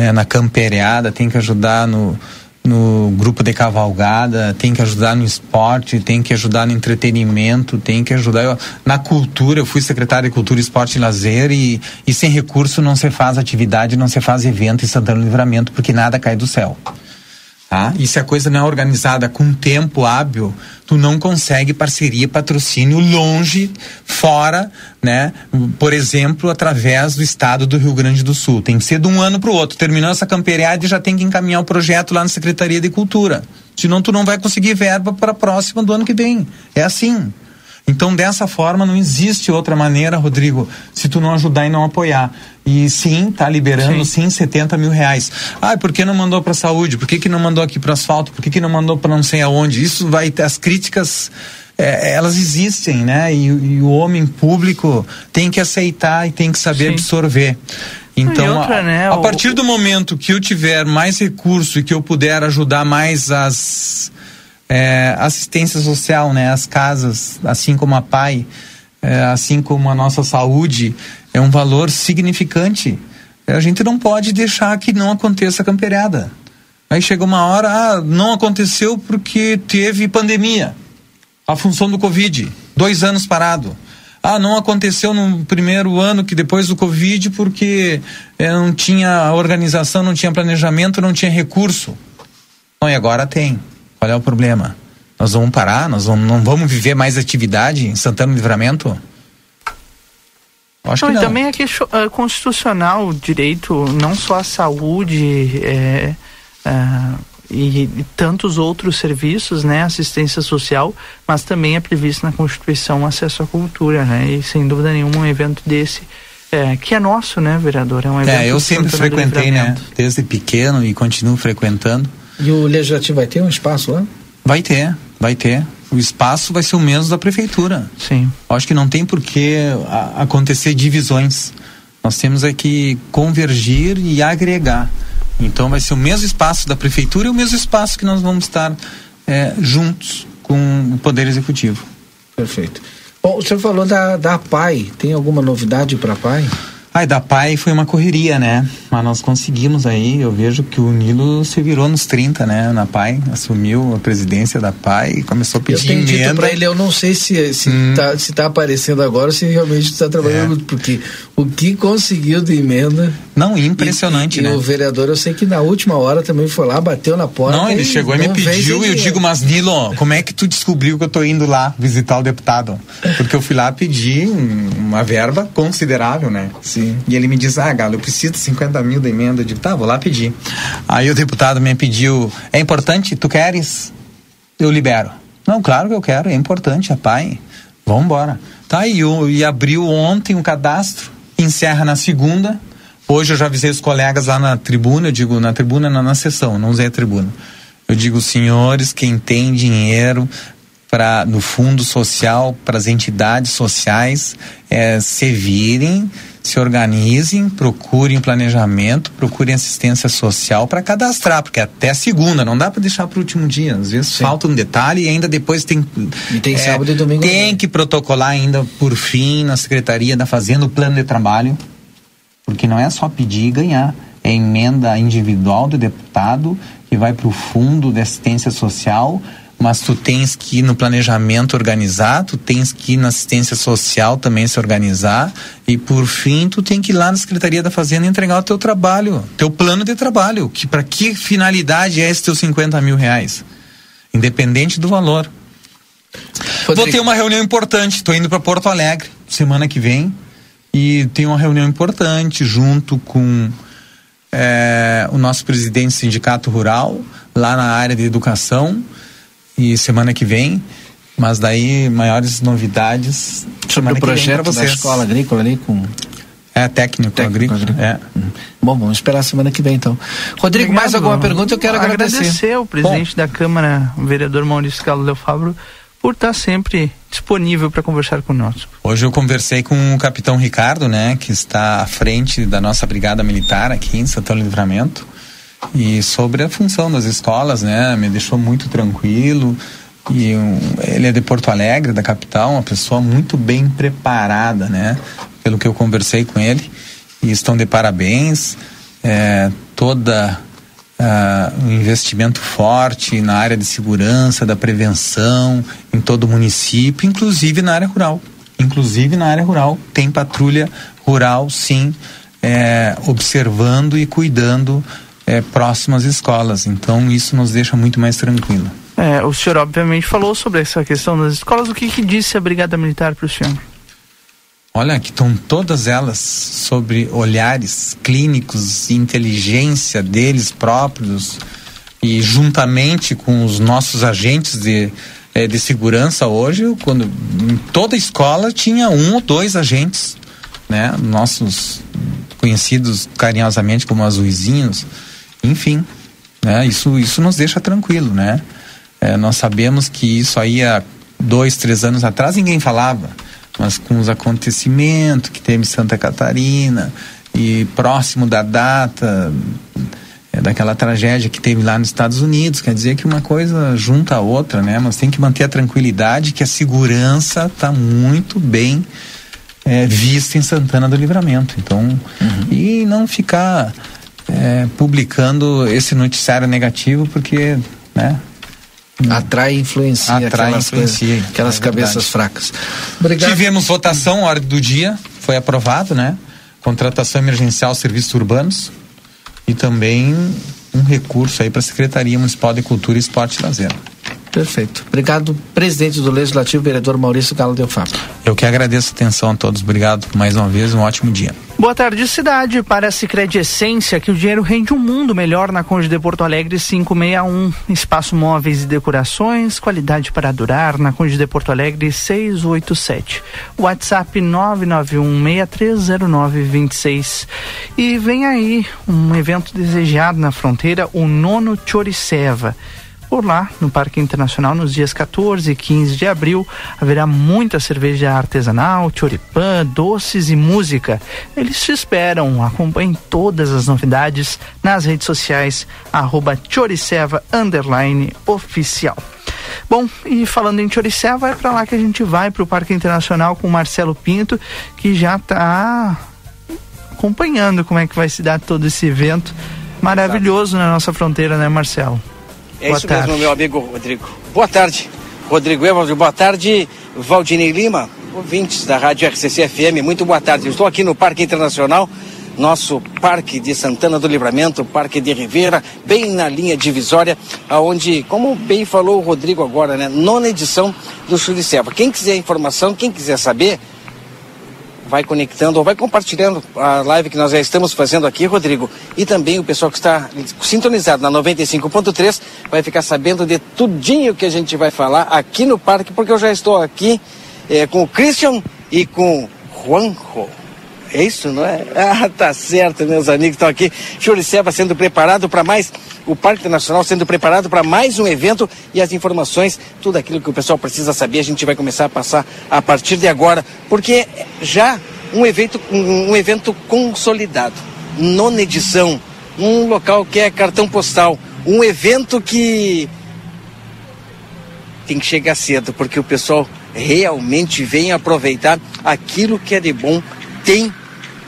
é, na camperiada, tem que ajudar no, no grupo de cavalgada, tem que ajudar no esporte, tem que ajudar no entretenimento, tem que ajudar eu, na cultura. Eu fui secretário de Cultura, Esporte e Lazer e, e sem recurso não se faz atividade, não se faz evento em Santana do Livramento, porque nada cai do céu. Tá? E se a coisa não é organizada com tempo hábil, tu não consegue parceria, patrocínio longe, fora, né? Por exemplo, através do estado do Rio Grande do Sul. Tem que ser de um ano para o outro. Terminou essa camperiada e já tem que encaminhar o projeto lá na Secretaria de Cultura. Senão tu não vai conseguir verba para a próxima do ano que vem. É assim. Então, dessa forma, não existe outra maneira, Rodrigo, se tu não ajudar e não apoiar. E sim, tá liberando sim, sim 70 mil reais. Ah, por que não mandou para saúde? Por que, que não mandou aqui para asfalto? Por que, que não mandou para não sei aonde? Isso vai ter as críticas. É, elas existem, né? E, e, o homem público tem que aceitar e tem que saber sim. absorver. Então, outra, a, né, a, partir do momento que eu tiver mais recurso e que eu puder ajudar mais as é, assistência social, né? As casas, assim como a PAI, é, assim como a nossa saúde, é um valor significante. A gente não pode deixar que não aconteça a camperada. Aí chega uma hora, ah, não aconteceu porque teve pandemia. A função do Covid, dois anos parado. Ah, não aconteceu no primeiro ano que depois do Covid porque é, não tinha organização, não tinha planejamento, não tinha recurso. Bom, e agora tem. Qual é o problema? Nós vamos parar? Nós vamos, não vamos viver mais atividade em Santana do Livramento? Acho não, que não. E também é que é constitucional o direito, não só à saúde é, é, e, e, tantos outros serviços, né, assistência social, mas também é previsto na Constituição acesso à cultura, né, e sem dúvida nenhuma um evento desse é, que é nosso, né, vereador? É um evento. É, eu sempre frequentei, né, desde pequeno e continuo frequentando. E o legislativo vai ter um espaço lá? Vai ter, vai ter. O espaço vai ser o mesmo da prefeitura. Sim. Acho que não tem por que acontecer divisões. Nós temos é que convergir e agregar. Então vai ser o mesmo espaço da prefeitura e o mesmo espaço que nós vamos estar é, juntos com o Poder Executivo. Perfeito. Bom, o senhor falou da, da PAI. Tem alguma novidade para a PAI? Ai, da PAI foi uma correria, né? Mas nós conseguimos aí, eu vejo que o Nilo se virou nos 30, né, na PAI, assumiu a presidência da PAI e começou a pedir Eu tenho dito emenda. pra ele, eu não sei se, se, Hum. tá, se tá aparecendo agora se realmente está trabalhando, É. porque o que conseguiu de emenda. Não, impressionante, e, e, né? E o vereador, eu sei que na última hora também foi lá, bateu na porta. Não, ele chegou e me pediu e eu digo, mas Nilo, como é que tu descobriu que eu tô indo lá visitar o deputado? Porque eu fui lá pedir um- uma verba considerável, né? Sim. E ele me diz, ah, Galo, eu preciso de 50 mil da emenda. Eu digo, tá, vou lá pedir. Aí o deputado me pediu, é importante, tu queres? Eu libero. Não, claro que eu quero, é importante, é pai. Vamos embora. Tá, e, e abriu ontem o cadastro, encerra na segunda. Hoje eu já avisei os colegas lá na tribuna, eu digo, na tribuna, não na sessão, não usei a tribuna. Eu digo, senhores, quem tem dinheiro para no fundo social, para as entidades sociais, é, se virem, se organizem, procurem planejamento, procurem assistência social para cadastrar, porque até segunda, não dá para deixar para o último dia. Às vezes falta um detalhe e ainda depois tem. E tem é, sábado e domingo. Tem que protocolar ainda, por fim, na Secretaria da Fazenda, o plano de trabalho, porque não é só pedir e ganhar. É emenda individual do deputado que vai para o fundo de assistência social, mas tu tens que ir no planejamento organizar, tu tens que ir na assistência social também se organizar e por fim tu tem que ir lá na Secretaria da Fazenda entregar o teu trabalho, teu plano de trabalho, que para que finalidade é esse teu 50 mil reais, independente do valor. Vou ter uma reunião importante. Estou indo para Porto Alegre semana que vem e tem uma reunião importante junto com é, o nosso presidente do sindicato rural lá na área de educação e semana que vem. Mas daí maiores novidades Sobre o projeto da vocês. escola agrícola ali com. É técnico, agrícola. É. Bom, vamos esperar a semana que vem então. Rodrigo, mais alguma pergunta? Eu quero agradecer. ao presidente da Câmara, o vereador Maurício Galo Del Fabro, por estar sempre disponível para conversar conosco. Hoje eu conversei com o capitão Ricardo, né, que está à frente da nossa brigada militar aqui em Santana do Livramento, e sobre a função das escolas, né, me deixou muito tranquilo. E ele é de Porto Alegre, da capital, uma pessoa muito bem preparada, né, pelo que eu conversei com ele. E estão de parabéns. É, toda ah, um investimento forte na área de segurança, da prevenção, em todo o município, inclusive na área rural. Inclusive na área rural tem patrulha rural, sim, é, observando e cuidando é, próximo às escolas. Então isso nos deixa muito mais tranquilo. É, o senhor obviamente falou sobre essa questão das escolas. O que, que disse a Brigada Militar para o senhor? Olha, que estão todas elas sobre olhares clínicos, inteligência deles próprios e juntamente com os nossos agentes de, eh, de segurança hoje, quando em toda escola tinha um ou dois agentes, né? Nossos conhecidos carinhosamente como azuizinhos, enfim, né? Isso isso nos deixa tranquilo, né? Eh, nós sabemos que isso aí há dois, três anos atrás ninguém falava mas com os acontecimentos que teve em Santa Catarina e próximo da data é, daquela tragédia que teve lá nos Estados Unidos, quer dizer que uma coisa junta a outra, né? Mas tem que manter a tranquilidade que a segurança está muito bem é, vista em Santana do Livramento. Então, e não ficar é, publicando esse noticiário negativo porque, né? Atrai e influencia Atrai aquelas, influencia, coisas- aquelas é cabeças verdade. fracas. Obrigado. Tivemos votação, ordem do dia, foi aprovado, né? Contratação emergencial serviços urbanos e também um recurso aí para a Secretaria Municipal de Cultura, Esporte e Lazer. Perfeito. Obrigado, presidente do Legislativo, vereador Maurício Galo Del Fabro. Eu que agradeço a atenção a todos. Obrigado mais uma vez, um ótimo dia. Boa tarde, cidade. Para a Cicred Essência, que o dinheiro rende um mundo melhor na Conde de Porto Alegre 561. Espaço móveis e decorações, qualidade para durar na Conde de Porto Alegre 687. WhatsApp 991630926. E vem aí um evento desejado na fronteira, o nono Choriceva. Por lá, no Parque Internacional, nos dias 14 e 15 de abril, haverá muita cerveja artesanal, choripã, doces e música. Eles te esperam. Acompanhem todas as novidades nas redes sociais, arroba Choriceva oficial. Bom, e falando em Choriceva, é para lá que a gente vai, para o Parque Internacional com o Marcelo Pinto, que já está acompanhando como é que vai se dar todo esse evento maravilhoso na nossa fronteira, né, Marcelo? É Boa isso tarde. mesmo, meu amigo Rodrigo. Boa tarde, Rodrigo Evald. Boa tarde, Valdinei Lima, ouvintes da Rádio RCC FM. Muito boa tarde. Eu estou aqui no Parque Internacional, nosso Parque de Santana do Livramento, Parque de Rivera, bem na linha divisória, aonde, como bem falou o Rodrigo agora, né, nona edição do Churiceba. Quem quiser informação, quem quiser saber, vai conectando ou vai compartilhando a live que nós já estamos fazendo aqui, Rodrigo. E também o pessoal que está sintonizado na 95.3 vai ficar sabendo de tudinho que a gente vai falar aqui no parque, porque eu já estou aqui é, com o Christian e com o Juanjo. É isso, não é? Ah, tá certo, meus amigos estão aqui. Churiceba sendo preparado para mais, o Parque Nacional sendo preparado para mais um evento e as informações, tudo aquilo que o pessoal precisa saber, a gente vai começar a passar a partir de agora, porque já um evento, um, um evento consolidado, nona edição, um local que é cartão postal, um evento que tem que chegar cedo, porque o pessoal realmente vem aproveitar aquilo que é de bom tem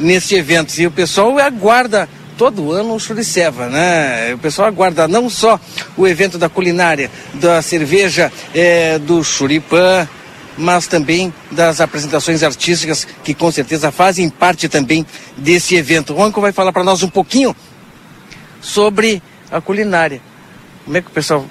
nesse evento. E o pessoal aguarda todo ano o Churiceva, né? O pessoal aguarda não só o evento da culinária, da cerveja, é, do churipã, mas também das apresentações artísticas que com certeza fazem parte também desse evento. O Ronco vai falar para nós um pouquinho sobre a culinária. Como é que o pessoal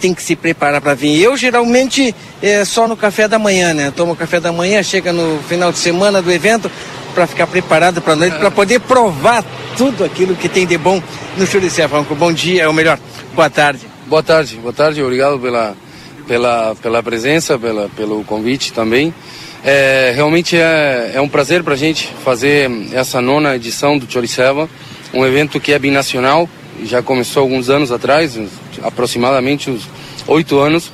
tem que se preparar para vir? Eu geralmente é só no café da manhã, né? Tomo café da manhã, chega no final de semana do evento, para ficar preparado para a noite, para poder provar tudo aquilo que tem de bom no Churicé. Franco, bom dia, ou melhor, boa tarde. Boa tarde, boa tarde, obrigado pela, pela, pela presença, pela, pelo convite também. É, realmente é, é um prazer para a gente fazer essa nona edição do Choriceva, um evento que é binacional, já começou alguns anos atrás, aproximadamente uns oito anos,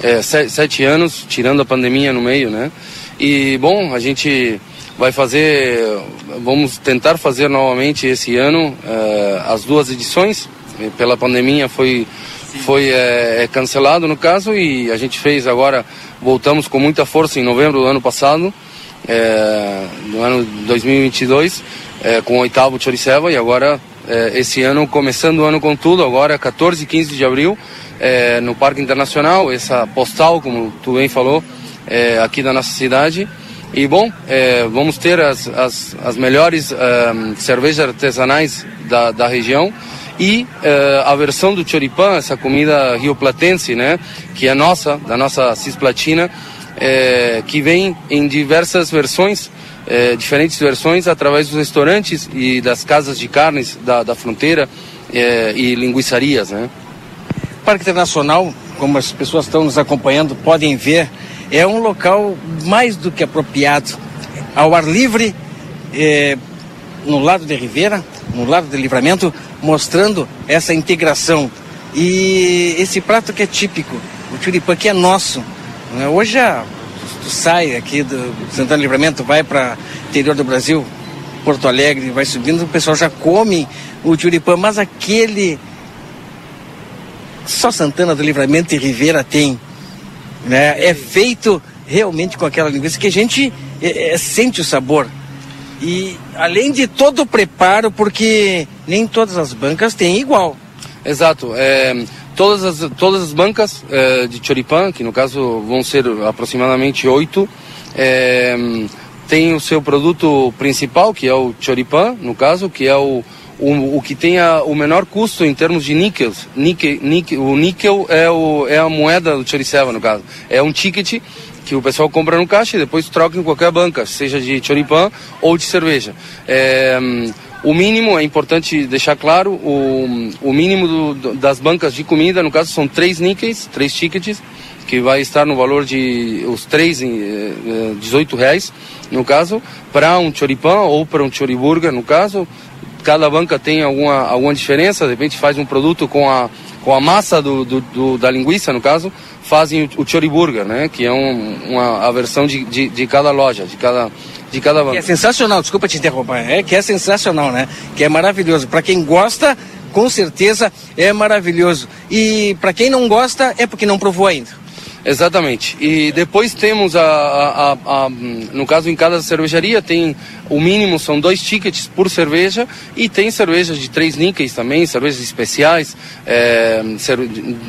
é, sete, anos, tirando a pandemia no meio, né? E, bom, a gente vai fazer, vamos tentar fazer novamente esse ano uh, as duas edições. Pela pandemia foi foi é, cancelado no caso e a gente fez agora voltamos com muita força em novembro do ano passado, é, no ano 2022, é, com o oitavo Choriceva e agora esse ano começando o ano com tudo agora 14 e 15 de abril no Parque Internacional essa postal como tu bem falou aqui da nossa cidade e bom, é, vamos ter as, as, as melhores um, cervejas artesanais da, da região e uh, a versão do choripã, essa comida rioplatense, né, que é nossa, da nossa cisplatina, que vem em diversas versões, diferentes versões, através dos restaurantes e das casas de carnes da, da fronteira e linguiçarias. Né. Parque Internacional, como as pessoas estão nos acompanhando, podem ver é um local mais do que apropriado ao ar livre, é, no lado de Ribeira, no lado de Livramento, mostrando essa integração. E esse prato que é típico, o churipã que é nosso. Né? Hoje a, tu sai aqui do Santana Livramento, vai para interior do Brasil, Porto Alegre, vai subindo, o pessoal já come o churipã, mas aquele só Santana do Livramento e Ribeira tem né? É feito realmente com aquela linguiça que a gente é, é, sente o sabor. E além de todo o preparo, porque nem todas as bancas têm igual. Exato. É, todas, as, todas as bancas é, de choripã, que no caso vão ser aproximadamente oito, é, tem o seu produto principal, que é o choripã, no caso, que é o, o, o que tem a, o menor custo em termos de níquel, níquel, níquel o níquel é, o, é a moeda do Choriceva, no caso. É um ticket que o pessoal compra no caixa e depois troca em qualquer banca, seja de choripã ou de cerveja. É, o mínimo, é importante deixar claro, o, o mínimo do, das bancas de comida, no caso, são três níqueis, três tickets, que vai estar no valor de os três eh, 18 reais, no caso, para um choripã ou para um choriburger, no caso, cada banca tem alguma, alguma diferença, de repente faz um produto com a, com a massa do, do, do da linguiça, no caso, fazem o, o choriburger, né? Que é um, uma a versão de, de, de, cada loja, de cada, de cada banca. Que é sensacional, desculpa te interromper, é que é sensacional, né? Que é maravilhoso. Para quem gosta, com certeza é maravilhoso. E para quem não gosta, é porque não provou ainda. Exatamente. E depois temos a, a, a, a, no caso em cada cervejaria tem o mínimo são dois tickets por cerveja e tem cervejas de três níqueis também, cervejas especiais. É,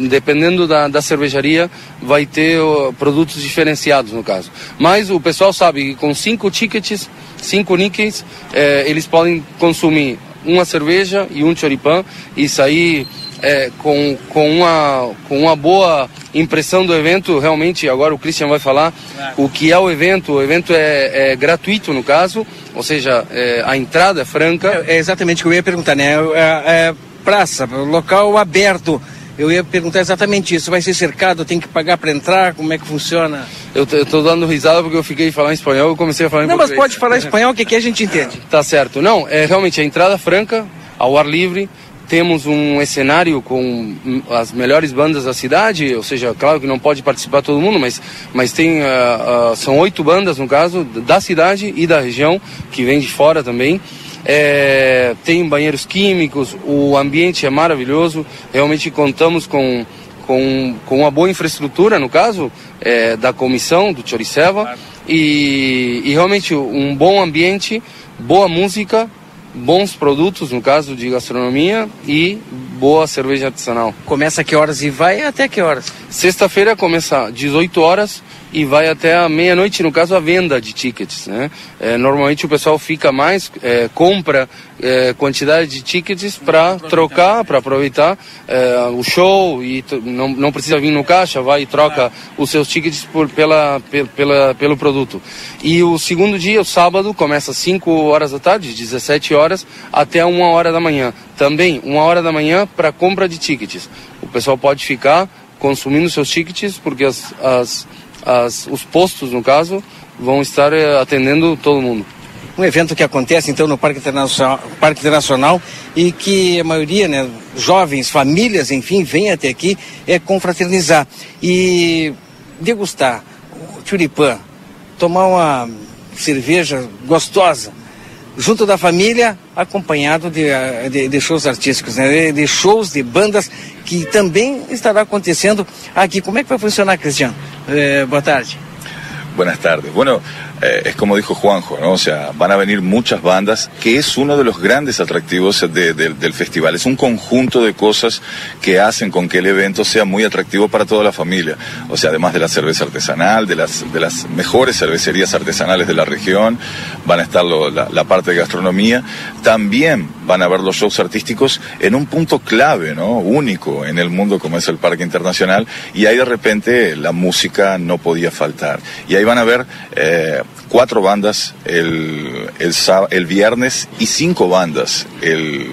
dependendo da, da cervejaria vai ter produtos diferenciados no caso. Mas o pessoal sabe que com cinco tickets, cinco níqueis, é, eles podem consumir uma cerveja e um choripã e sair é, com, com, uma, com uma boa impressão do evento. Realmente, agora o Christian vai falar o que é o evento. O evento é, é gratuito, no caso, ou seja, é, a entrada é franca. É, exatamente o que eu ia perguntar, né? É, é praça, local aberto. Eu ia perguntar exatamente isso. Vai ser cercado? Tem que pagar para entrar? Como é que funciona? Eu estou dando risada porque eu fiquei falando espanhol e comecei a falar em Não, português. mas pode falar espanhol que aqui a gente entende. Tá certo. Não, é realmente a entrada franca, ao ar livre. Temos um cenário com as melhores bandas da cidade, ou seja, claro que não pode participar todo mundo, mas, mas tem, uh, uh, são oito bandas, no caso, da cidade e da região, que vem de fora também. É, tem banheiros químicos, o ambiente é maravilhoso, realmente contamos com, com, com uma boa infraestrutura, no caso, é, da comissão do Choriceva, e, e realmente um bom ambiente, boa música, bons produtos, no caso de gastronomia, e boa cerveja artesanal. Começa a que horas e vai até que horas? Sexta-feira começa às 18 horas e vai até a meia-noite, no caso, a venda de tickets. Né? É, normalmente o pessoal fica mais, é, compra é, quantidade de tickets para trocar, para aproveitar é, o show e não, não precisa vir no caixa, vai e troca os seus tickets por, pela, pela, pelo produto. E o segundo dia, o sábado, começa às 5 horas da tarde, 17 horas, até 1 hora da manhã. Também, 1 hora da manhã para compra de tickets. O pessoal pode ficar consumindo seus tickets, porque as, as as, os postos, no caso, vão estar eh, atendendo todo mundo. Um evento que acontece então no Parque Internacional, Parque Internacional e que a maioria, né, jovens, famílias, enfim, vem até aqui é confraternizar e degustar o churipã, tomar uma cerveja gostosa junto da família, acompanhado de, de, de, shows artísticos, né? de shows de bandas que também estará acontecendo aqui. Como é que vai funcionar, Cristiano? Eh, boa tarde. Buenas tardes. Bueno, eh, es como dijo Juanjo, ¿no? O sea, van a venir muchas bandas, que es uno de los grandes atractivos del festival. Es un conjunto de cosas que hacen con que el evento sea muy atractivo para toda la familia. O sea, además de la cerveza artesanal, de las, de las mejores cervecerías artesanales de la región, van a estar la, parte de gastronomía. También van a ver los shows artísticos en un punto clave, ¿no? Único en el mundo como es el Parque Internacional. Y ahí de repente la música no podía faltar. Y ahí van a ver eh, cuatro bandas el, el, el viernes y cinco bandas el,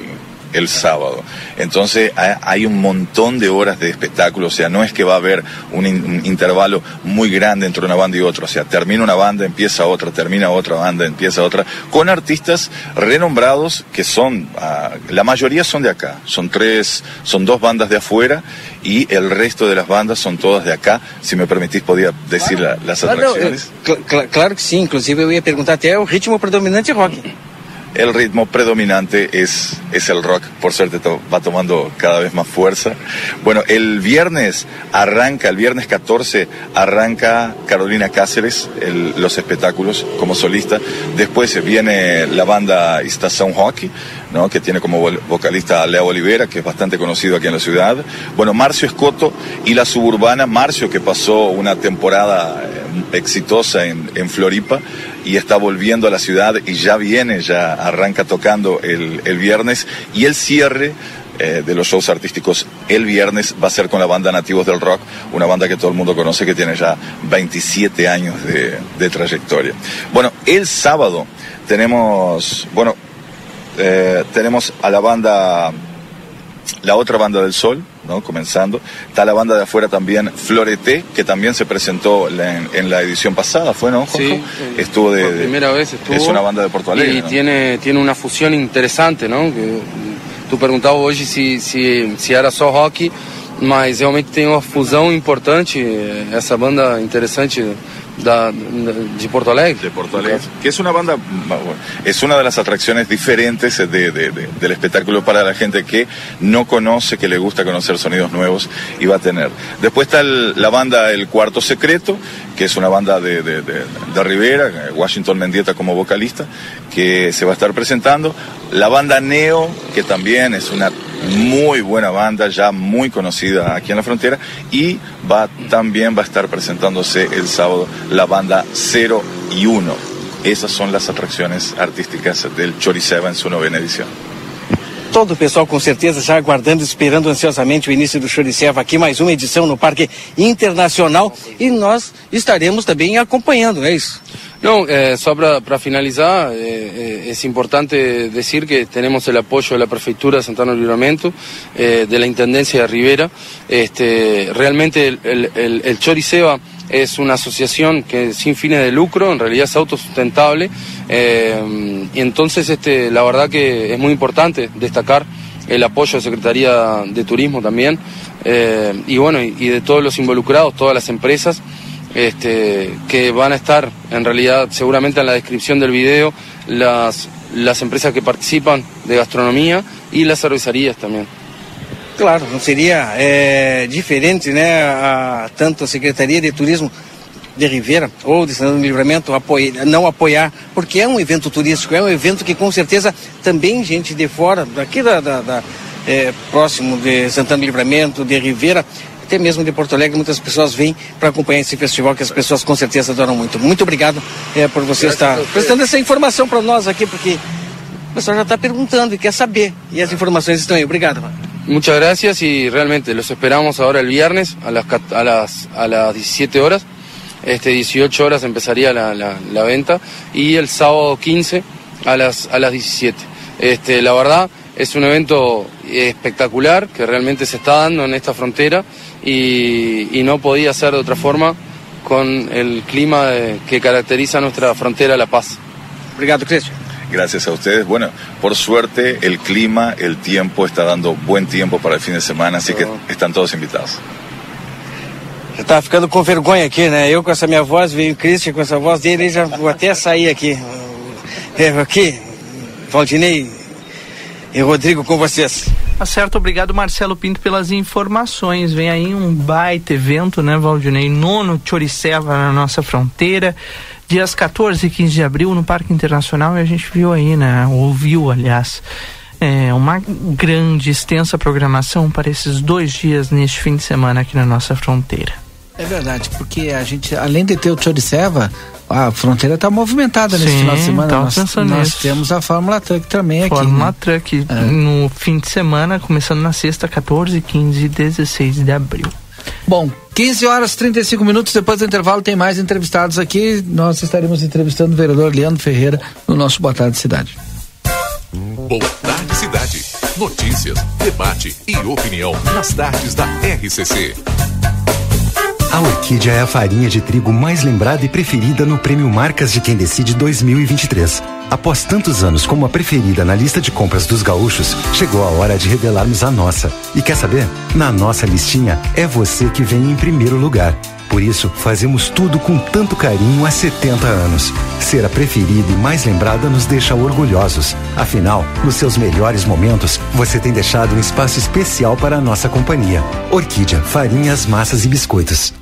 el sábado. Entonces hay un montón de horas de espectáculo, o sea, no es que va a haber un, intervalo muy grande entre una banda y otra, o sea, termina una banda, empieza otra, termina otra banda, empieza otra, con artistas renombrados que son, ah, la mayoría son de acá, son tres, son dos bandas de afuera y el resto de las bandas son todas de acá. Si me permitís, podía decir las atracciones. Claro, que sí, inclusive voy a preguntarte, ¿es el ritmo predominante rock? El ritmo predominante es, es el rock, por suerte va tomando cada vez más fuerza. Bueno, el viernes arranca, el viernes 14 arranca Carolina Cáceres, los espectáculos como solista. Después viene la banda Estación Hockey, que tiene como vocalista a Leo Olivera, que es bastante conocido aquí en la ciudad. Bueno, Marcio Escoto y la suburbana, Marcio que pasó una temporada eh, exitosa en, en Floripa y está volviendo a la ciudad y ya viene, ya arranca tocando el, el viernes y el cierre eh, de los shows artísticos el viernes va a ser con la banda Nativos del Rock, una banda que todo el mundo conoce que tiene ya 27 años de, de trayectoria. Bueno, el sábado tenemos, bueno, eh, tenemos a la banda, la otra banda del Sol, ¿no? comenzando. Está la banda de afuera también, Florete, que también se presentó en, la edición pasada, ¿fue, no, Sí, estuvo de, por primera vez estuvo. Es una banda de Porto Alegre. Y tiene, tiene una fusión interesante, ¿no? Que, tu perguntava hoje se, se, se era só rock, mas realmente tem uma fusão importante, essa banda interessante da, de Porto Alegre. De Porto Alegre, que es una banda, es una de las atracciones diferentes de, de, de, del espectáculo para la gente que no conoce, que le gusta conocer sonidos nuevos y va a tener. Después está la banda El Cuarto Secreto, que es una banda de, de, Rivera, Washington Mendieta como vocalista, que se va a estar presentando. La banda Neo, que también es una muy buena banda, ya muy conocida aquí en la frontera, y va, también va a estar presentándose el sábado la banda 0 y 1. Esas son las atracciones artísticas del Choriceba en su novena edición. Todo o pessoal com certeza já aguardando, esperando ansiosamente o início do Choriceva aqui, mais uma edição no Parque Internacional e nós estaremos também acompanhando, é isso? No, eh, solo para finalizar, es importante decir que tenemos el apoyo de la Prefectura de Santana Libramento, eh, de la Intendencia de Rivera. Este, realmente el, el, el, Choriceba es una asociación que sin fines de lucro, en realidad es autosustentable, eh, y entonces este, la verdad que es muy importante destacar el apoyo de Secretaría de Turismo también, eh, y bueno, y, y de todos los involucrados, todas las empresas este, que van a estar en realidad seguramente en la descripción del video las, las empresas que participan de gastronomía y las cervecerías también. Claro, não seria é, diferente, né, a, tanto a Secretaria de Turismo de Rivera ou de Santana do Livramento apoia, não apoiar, porque é um evento turístico, é um evento que com certeza também gente de fora, daqui da, da, da é, próximo de Santana do Livramento, de Rivera, até mesmo de Porto Alegre, muitas pessoas vêm para acompanhar esse festival que as pessoas com certeza adoram muito. Muito obrigado é, por você estar prestando essa informação para nós aqui, porque o pessoal já está perguntando e quer saber. E as informações estão aí. Obrigado. Muchas gracias y realmente los esperamos ahora el viernes a las, a las, a las 17 horas. Este, 18 horas empezaría la, la, venta y el sábado 15 a las, a las 17. Este, la verdad es un evento espectacular que realmente se está dando en esta frontera y, y no podía ser de otra forma con el clima que caracteriza nuestra frontera La Paz. Obrigado. Gracias a ustedes. Bueno, por suerte el clima, el tiempo está dando buen tiempo para el fin de semana, así que están todos invitados. Eu tava ficando com vergonha aqui, né? Eu com essa minha voz, veio o Christian com essa voz dele, já vou até sair aqui. É, aqui, Valdinei e Rodrigo com vocês. Tá certo, obrigado Marcelo Pinto pelas informações. Vem aí um baita evento, né, Valdinei? Nono Choriceva na nossa fronteira. Dias 14 e 15 de abril no Parque Internacional e a gente viu aí, né? Ouviu, aliás. É uma grande, extensa programação para esses dois dias neste fim de semana aqui na nossa fronteira. É verdade, porque a gente, além de ter o Choriceva, a fronteira está movimentada nesse final de semana. Nós, nós temos a Fórmula Truck também aqui. Fórmula né? Truck é. no fim de semana, começando na sexta, 14, 15 e 16 de abril. Bom, 15 horas 35 minutos depois do intervalo tem mais entrevistados aqui. Nós estaremos entrevistando o vereador Leandro Ferreira no nosso Boa Tarde Cidade. Boa Tarde Cidade. Notícias, debate e opinião nas tardes da RCC. A Orquídea é a farinha de trigo mais lembrada e preferida no Prêmio Marcas de Quem Decide 2023. Após tantos anos como a preferida na lista de compras dos gaúchos, chegou a hora de revelarmos a nossa. E quer saber? Na nossa listinha, é você que vem em primeiro lugar. Por isso, fazemos tudo com tanto carinho há 70 anos. Ser a preferida e mais lembrada nos deixa orgulhosos. Afinal, nos seus melhores momentos, você tem deixado um espaço especial para a nossa companhia. Orquídea, farinhas, massas e biscoitos.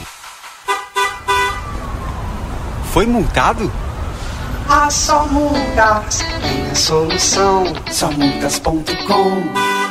Foi multado? A Só Multas tem a solução. Somultas.com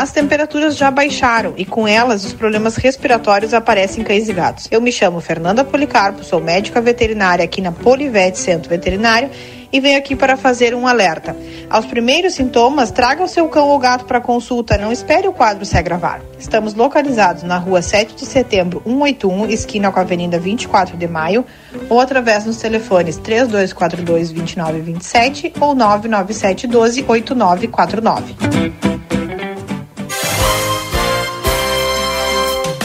As temperaturas já baixaram e com elas os problemas respiratórios aparecem em cães e gatos. Eu me chamo Fernanda Policarpo, sou médica veterinária aqui na Polivete Centro Veterinário e venho aqui para fazer um alerta. Aos primeiros sintomas, traga o seu cão ou gato para consulta, não espere o quadro se agravar. Estamos localizados na rua 7 de setembro, 181, esquina com a Avenida 24 de Maio, ou através dos telefones 3242 2927 ou 997 12 8949.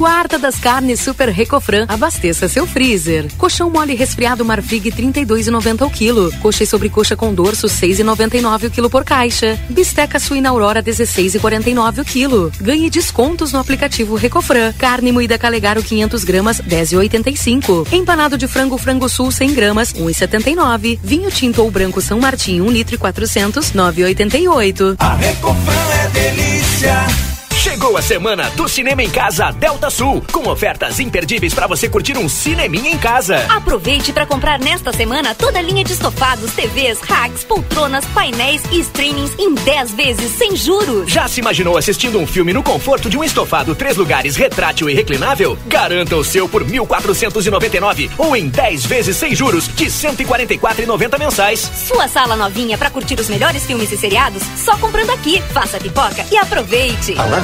Guarda das carnes Super Recofran. Abasteça seu freezer. Colchão mole resfriado Marfrig 32,90 o quilo. Coxa e sobrecoxa com dorso 6,99 o quilo por caixa. Bisteca suína Aurora 16,49 o quilo. Ganhe descontos no aplicativo Recofran. Carne moída Calegaro 500 gramas 10,85. Empanado de frango Frango Sul 100 gramas 1,79. Vinho tinto ou branco São Martim 1 litro e 400 9,88. A Recofran é delícia. Chegou a semana do Cinema em Casa Delta Sul, com ofertas imperdíveis para você curtir um cineminha em casa. Aproveite para comprar nesta semana toda a linha de estofados, TVs, racks, poltronas, painéis e streamings em 10 vezes sem juros. Já se imaginou assistindo um filme no conforto de um estofado três lugares retrátil e reclinável? Garanta o seu por 1.499 ou em 10 vezes sem juros de 144,90 mensais. Sua sala novinha para curtir os melhores filmes e seriados só comprando aqui. Faça pipoca e aproveite.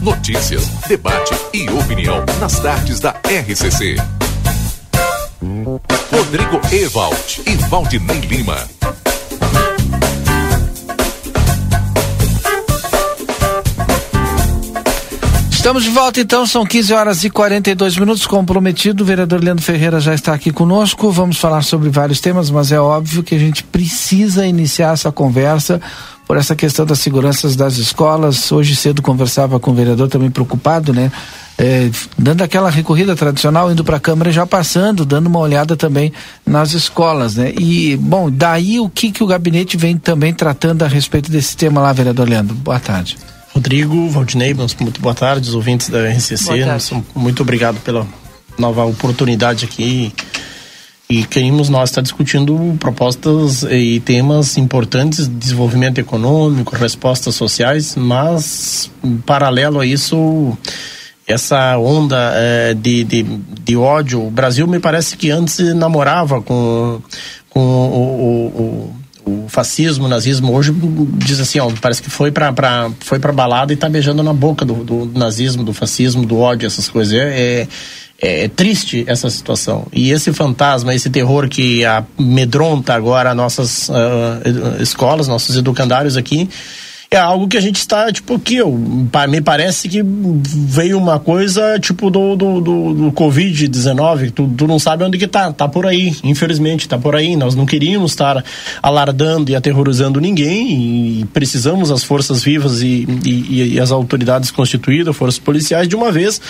Notícias, debate e opinião nas tardes da RCC. Rodrigo Ewald e Valdinei Lima. Estamos de volta então, são 15 horas e 42 minutos. Comprometido, o vereador Leandro Ferreira já está aqui conosco. Vamos falar sobre vários temas, mas é óbvio que a gente precisa iniciar essa conversa por essa questão das seguranças das escolas. Hoje cedo conversava com o vereador também preocupado, né? É, dando aquela recorrida tradicional, indo para a Câmara e já passando, dando uma olhada também nas escolas, né? E, bom, daí o que, que o gabinete vem também tratando a respeito desse tema lá, vereador Leandro? Boa tarde. Rodrigo, Valdinei, muito boa tarde, os ouvintes da RCC. Muito obrigado pela nova oportunidade aqui. E queremos nós estar discutindo propostas e temas importantes de desenvolvimento econômico, respostas sociais, mas paralelo a isso, essa onda é, de, de, de ódio, o Brasil me parece que antes namorava com, com o, o, o fascismo, o nazismo, hoje diz assim, ó, parece que foi para foi para balada e tá beijando na boca do, do, nazismo, do fascismo, do ódio, essas coisas. É, é, é, triste essa situação. E esse fantasma, esse terror que amedronta agora nossas uh, escolas, nossos educandários aqui, é algo que a gente está, tipo, aqui, eu, me parece que veio uma coisa, tipo, do, do, do, do Covid-19, tu, tu não sabe onde que tá, tá por aí, infelizmente, tá por aí, nós não queríamos estar alardando e aterrorizando ninguém, e precisamos as forças vivas e, e, e as autoridades constituídas, forças policiais, de uma vez,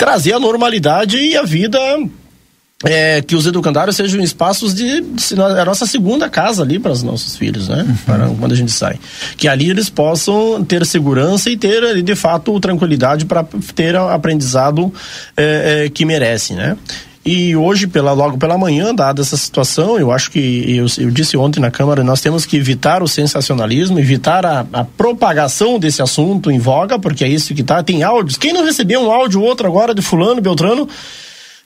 trazer a normalidade e a vida é, que os educandários sejam espaços de, de, a nossa segunda casa ali para os nossos filhos, né? Uhum. Para quando a gente sai, que ali eles possam ter segurança e ter de fato tranquilidade para ter aprendizado é, é, que merecem, né? E hoje, pela, logo pela manhã, dada essa situação, eu acho que, eu, eu disse ontem na Câmara, nós temos que evitar o sensacionalismo, evitar a, a, propagação desse assunto em voga, porque é isso que tá. Tem áudios. Quem não recebeu um áudio ou outro agora de Fulano, Beltrano,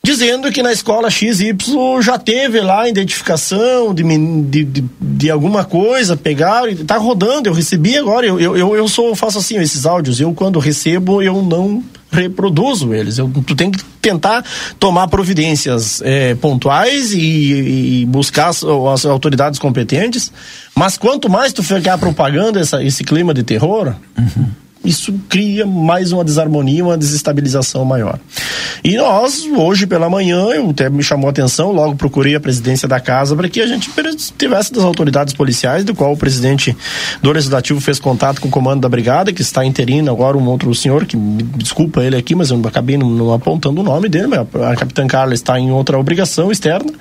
dizendo que na escola XY já teve lá identificação de, de, de, de alguma coisa, pegaram e tá rodando, eu recebi agora, eu, eu, eu sou, faço assim, esses áudios, eu quando recebo, eu não reproduzo eles, eu, tu tem que tentar tomar providências é, pontuais e, e buscar as, as, autoridades competentes, mas quanto mais tu ficar propagando essa, esse clima de terror, uhum isso cria mais uma desarmonia, uma desestabilização maior. E nós, hoje pela manhã, eu até me chamou a atenção, logo procurei a presidência da casa para que a gente tivesse das autoridades policiais, do qual o presidente do Legislativo fez contato com o comando da brigada, que está interino agora um outro senhor, que me desculpa ele aqui, mas eu acabei não, não apontando o nome dele, mas a, a capitã Carla está em outra obrigação externa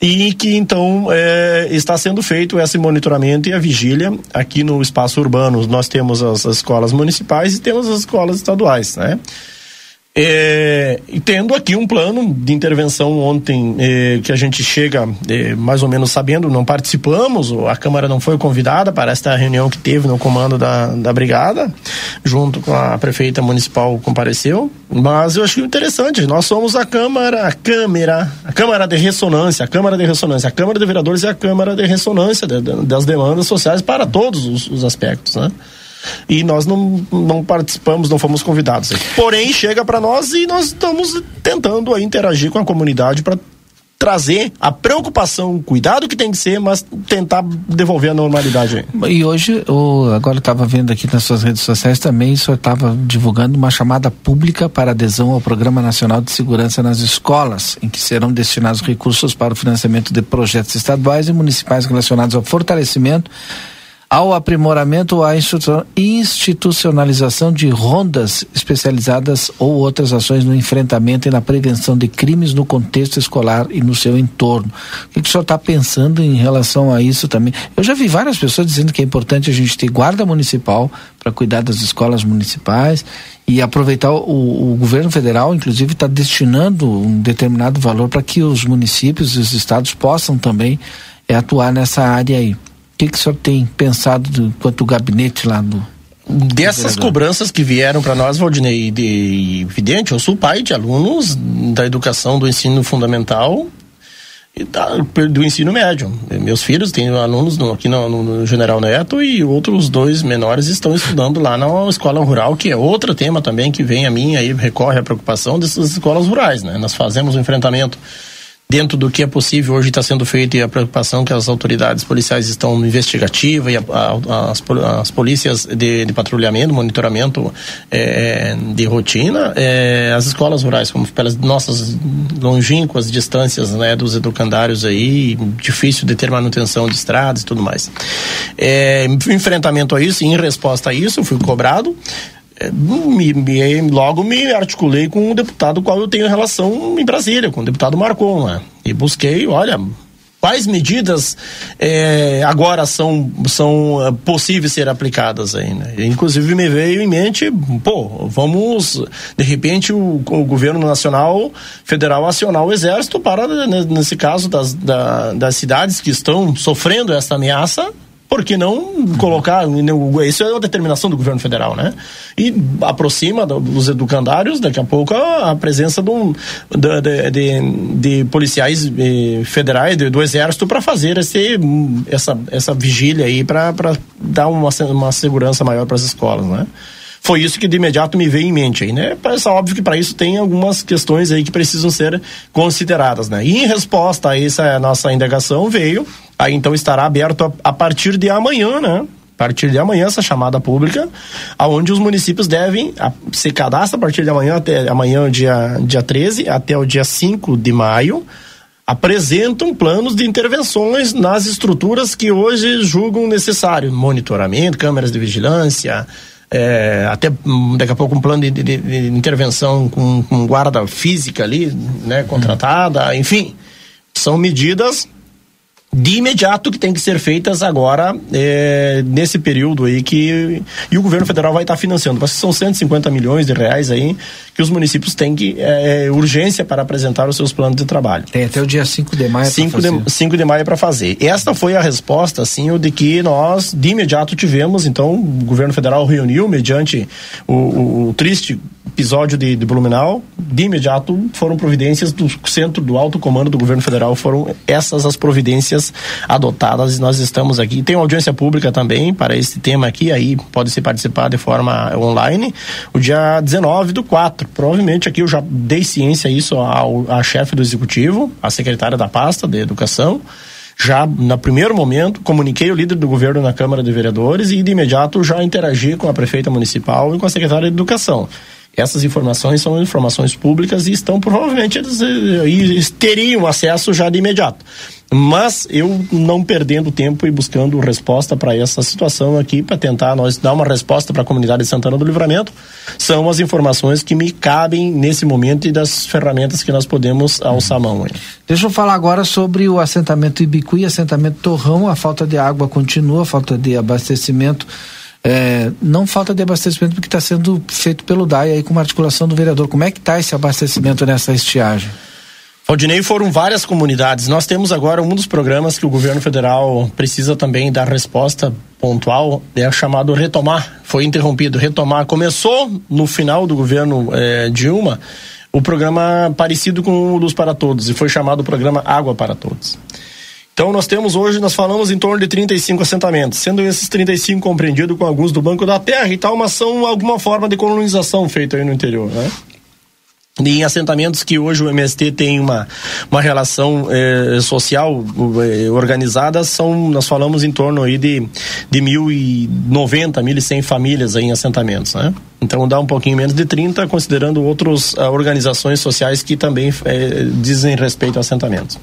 e que então é, está sendo feito esse monitoramento e a vigília aqui no espaço urbano. Nós temos as, as escolas municipais e temos as escolas estaduais, né? É, e tendo aqui um plano de intervenção ontem é, que a gente chega é, mais ou menos sabendo, não participamos, a Câmara não foi convidada para esta reunião que teve no comando da, da Brigada, junto com a prefeita municipal compareceu, mas eu acho interessante, nós somos a Câmara, a Câmara, a Câmara de Ressonância, a Câmara de Ressonância, a Câmara de Vereadores é a Câmara de Ressonância das demandas sociais para todos os, os aspectos, né? E nós não, não participamos, não fomos convidados. Porém, chega para nós e nós estamos tentando interagir com a comunidade para trazer a preocupação, o cuidado que tem que ser, mas tentar devolver a normalidade. E hoje, o, agora estava vendo aqui nas suas redes sociais também, o senhor estava divulgando uma chamada pública para adesão ao Programa Nacional de Segurança nas Escolas, em que serão destinados recursos para o financiamento de projetos estaduais e municipais relacionados ao fortalecimento ao aprimoramento ou à institucionalização de rondas especializadas ou outras ações no enfrentamento e na prevenção de crimes no contexto escolar e no seu entorno. O que, o senhor está pensando em relação a isso também? Eu já vi várias pessoas dizendo que é importante a gente ter guarda municipal para cuidar das escolas municipais e aproveitar o, o governo federal, inclusive, está destinando um determinado valor para que os municípios e os estados possam também é, atuar nessa área aí que, que o senhor tem pensado do, quanto o gabinete lá do. Dessas cobranças que vieram para nós, Valdinei, de evidente, eu sou pai de alunos da educação do ensino fundamental e da, do ensino médio. Meus filhos têm alunos no, aqui no, no, General Neto e outros dois menores estão estudando lá na escola rural, que é outro tema também que vem a mim aí recorre à preocupação dessas escolas rurais, né? Nós fazemos o um enfrentamento dentro do que é possível hoje está sendo feito e a preocupação que as autoridades policiais estão investigativa e a, a, as, as polícias de, de, patrulhamento, monitoramento é, de rotina, é, as escolas rurais, como pelas nossas longínquas distâncias né, dos educandários aí, difícil de ter manutenção de estradas e tudo mais. É, enfrentamento a isso, em resposta a isso, fui cobrado me, me, logo me articulei com um deputado qual eu tenho relação em Brasília, com o deputado Marcon, né? E busquei, olha, quais medidas é, agora são, são eh, possíveis ser aplicadas aí, né? Inclusive me veio em mente, pô, vamos, de repente, o, o governo nacional, federal, acionar o exército para, né, nesse caso, das, da, das cidades que estão sofrendo essa ameaça, por que não colocar, isso é a determinação do governo federal, né? E aproxima dos educandários, daqui a pouco, a, presença de, um, de, de, de policiais eh, federais, de, do exército, para fazer esse, essa, essa vigília aí, para dar uma, uma segurança maior para as escolas, né? Foi isso que de imediato me veio em mente aí, né? Parece óbvio que para isso tem algumas questões aí que precisam ser consideradas, né? E em resposta a essa nossa indagação veio, aí então estará aberto a, a partir de amanhã, né? A partir de amanhã essa chamada pública, aonde os municípios devem se cadastrar a partir de amanhã até amanhã dia dia 13 até o dia 5 de maio apresentam planos de intervenções nas estruturas que hoje julgam necessário, monitoramento, câmeras de vigilância, é, até hum, daqui a pouco um plano de, de, de intervenção com, com, guarda física ali, né, contratada, enfim, são medidas de imediato que tem que ser feitas agora é, nesse período aí que e o governo federal vai estar financiando. Mas são 150 milhões de reais aí que os municípios têm que é, é urgência para apresentar os seus planos de trabalho. Tem até o dia 5 de maio 5 de, 5 de maio para fazer. Esta foi a resposta, assim, o de que nós de imediato tivemos, então o governo federal reuniu mediante o, o, o triste episódio de, de, Blumenau, de imediato foram providências do centro do alto comando do governo federal, foram essas as providências adotadas e nós estamos aqui. Tem audiência pública também para esse tema aqui, aí pode se participar de forma online, o dia 19 do 4. Provavelmente aqui eu já dei ciência isso ao, à chefe do executivo, à secretária da pasta de educação já no primeiro momento comuniquei o líder do governo na Câmara de Vereadores e de imediato já interagi com a prefeita municipal e com a secretária de Educação. Essas informações são informações públicas e estão provavelmente eles, eles teriam acesso já de imediato. Mas eu não perdendo tempo e buscando resposta para essa situação aqui, para tentar nós dar uma resposta para a comunidade de Santana do Livramento, são as informações que me cabem nesse momento e das ferramentas que nós podemos alçar a mão. Deixa eu falar agora sobre o assentamento Ibicu e assentamento Torrão. A falta de água continua, a falta de abastecimento é, não falta de abastecimento porque está sendo feito pelo DAI aí com uma articulação do vereador. Como é que está esse abastecimento nessa estiagem? Valdinei, foram várias comunidades. Nós temos agora um dos programas que o governo federal precisa também dar resposta pontual, é chamado Retomar. Foi interrompido. Retomar começou no final do governo é, Dilma o programa parecido com o Luz para Todos e foi chamado programa Água para Todos. Então nós temos hoje, nós falamos em torno de 35 assentamentos, sendo esses 35 compreendidos com alguns do Banco da Terra e tal, mas são alguma forma de colonização feita aí no interior, né? Em assentamentos que hoje o MST tem uma, uma relação eh, social eh, organizada, são, nós falamos em torno aí de, de 1.090, 1.100 famílias aí em assentamentos, né? Então dá um pouquinho menos de 30, considerando outras uh, organizações sociais que também eh, dizem respeito a assentamentos.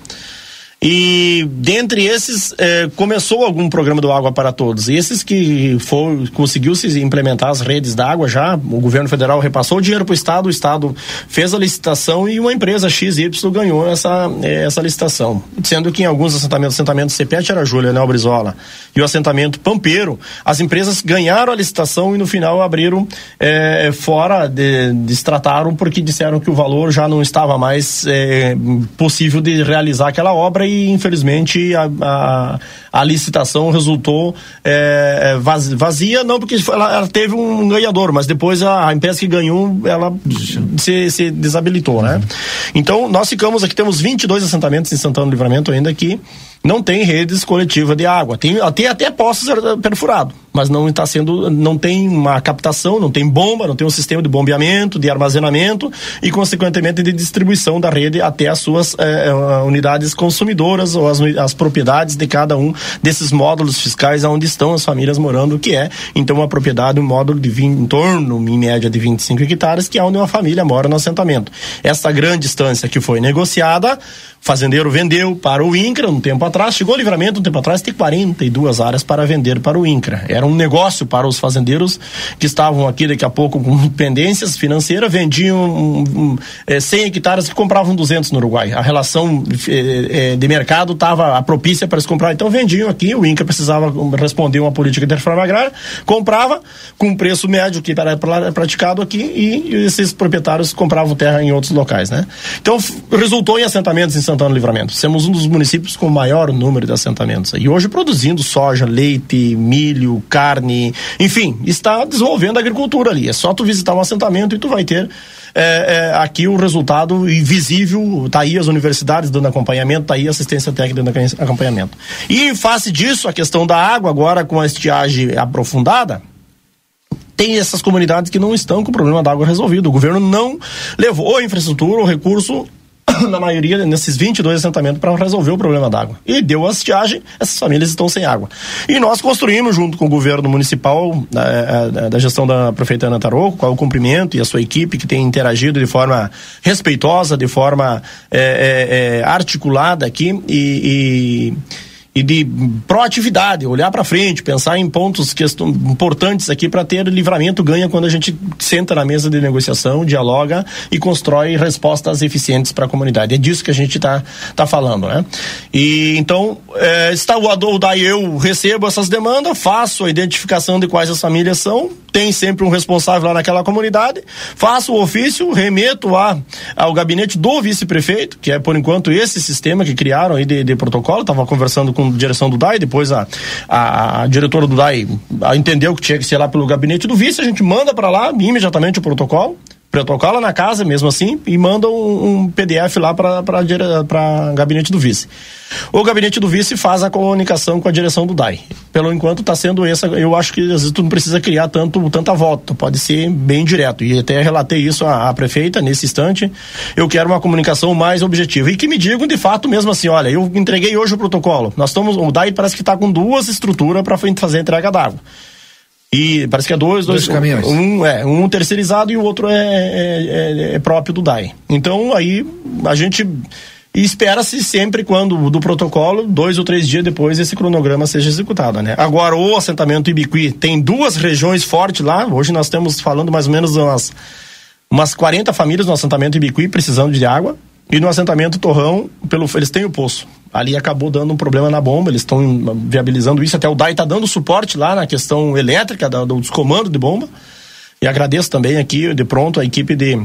E dentre esses, eh, começou algum programa do Água para Todos. E esses que for, conseguiu se implementar as redes d'água já, o governo federal repassou o dinheiro para o Estado, o Estado fez a licitação e uma empresa XY ganhou essa, eh, essa licitação. Sendo que em alguns assentamentos, assentamento CPET era Júlia, né, Brizola, e o assentamento Pampeiro, as empresas ganharam a licitação e no final abriram eh, fora, de, destrataram porque disseram que o valor já não estava mais possível de realizar aquela obra e infelizmente a, a, a licitação resultou é, é vazia, não porque ela, ela, teve um ganhador, mas depois a, a empresa que ganhou, ela se, se desabilitou, né? Então, nós ficamos aqui, temos 22 assentamentos em Santana do Livramento ainda que não tem redes coletivas de água. Tem, tem até poços perfurados, mas não está sendo, não tem uma captação, não tem bomba, não tem um sistema de bombeamento, de armazenamento e, consequentemente, de distribuição da rede até as suas eh, eh unidades consumidoras ou as, as propriedades de cada um desses módulos fiscais onde estão as famílias morando, que é, então, uma propriedade, um módulo de 20, em torno, em média, de 25 hectares, que é onde uma família mora no assentamento. Essa grande distância que foi negociada fazendeiro vendeu para o INCRA um tempo atrás, chegou o livramento um tempo atrás, tem 42 áreas para vender para o INCRA. Era um negócio para os fazendeiros que estavam aqui daqui a pouco com pendências financeiras, vendiam um, um, é, 100 hectares que compravam 200 no Uruguai. A relação é, é, de mercado estava propícia para se comprar, então vendiam aqui, o INCRA precisava responder uma política de reforma agrária, comprava com preço médio que era praticado aqui e, esses proprietários compravam terra em outros locais, né? Então resultou em assentamentos em Santana Livramento. Somos um dos municípios com maior número de assentamentos. E hoje produzindo soja, leite, milho, carne, enfim, está desenvolvendo a agricultura ali. É só tu visitar um assentamento e tu vai ter é, é, aqui o resultado visível, tá aí as universidades dando acompanhamento, tá aí a assistência técnica dando acompanhamento. E em face disso, a questão da água agora com a estiagem aprofundada, tem essas comunidades que não estão com o problema da água resolvido. O governo não levou a infraestrutura, o recurso na maioria, nesses 22 assentamentos, para resolver o problema d'água. E deu a estiagem, essas famílias estão sem água. E nós construímos, junto com o governo municipal, da, da gestão da prefeita Ana Taroco, com o cumprimento e a sua equipe, que tem interagido de forma respeitosa, de forma é, é, é, articulada aqui e, e e de proatividade, olhar para frente, pensar em pontos que importantes aqui para ter livramento ganha quando a gente senta na mesa de negociação, dialoga e constrói respostas eficientes para a comunidade. É disso que a gente está tá falando, né? E então é, está o Adol, daí eu recebo essas demandas, faço a identificação de quais as famílias são, tem sempre um responsável lá naquela comunidade, faço o ofício, remeto a, ao gabinete do vice-prefeito, que é por enquanto esse sistema que criaram aí de, de protocolo, estava conversando com direção do DAI, depois a, a, a diretora do DAI entendeu que tinha que ser lá pelo gabinete do vice, a gente manda para lá imediatamente o protocolo, protocola na casa mesmo assim e manda um, um PDF lá para gabinete do vice. O gabinete do vice faz a comunicação com a direção do DAI. Pelo enquanto está sendo essa, eu acho que às vezes tu não precisa criar tanto tanta volta, pode ser bem direto. E até relatei isso à, à prefeita nesse instante. Eu quero uma comunicação mais objetiva e que me digam de fato mesmo assim, olha, eu entreguei hoje o protocolo. Nós estamos, o DAI parece que está com duas estruturas para fazer a entrega d'água. E parece que é dois, dois, dois caminhões. Um, é, um terceirizado e o outro é, é, é, é próprio do DAI. Então aí a gente espera-se sempre quando do protocolo, dois ou três dias depois, esse cronograma seja executado, né? Agora, o assentamento Ibiqui tem duas regiões fortes lá, hoje nós estamos falando mais ou menos umas, umas 40 famílias no assentamento Ibiqui precisando de água, e no assentamento Torrão, pelo, eles têm o poço. Ali acabou dando um problema na bomba, eles estão viabilizando isso. Até o DAI está dando suporte lá na questão elétrica, da, dos comandos de bomba. E agradeço também aqui, de pronto, a equipe de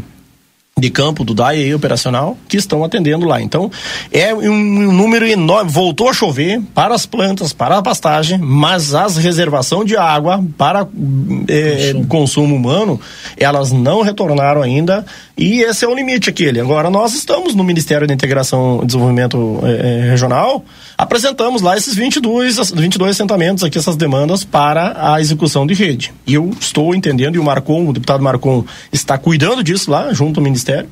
de campo do DAI aí, operacional que estão atendendo lá. Então, é um, número enorme. Voltou a chover para as plantas, para a pastagem, mas as reservação de água para é, consumo humano, elas não retornaram ainda e esse é o limite aquele. Agora, nós estamos no Ministério da Integração e Desenvolvimento é, Regional, apresentamos lá esses 22, 22 assentamentos aqui, essas demandas para a execução de rede. E eu estou entendendo, e o Marcon, o deputado Marcon, está cuidando disso lá, junto ao Ministério.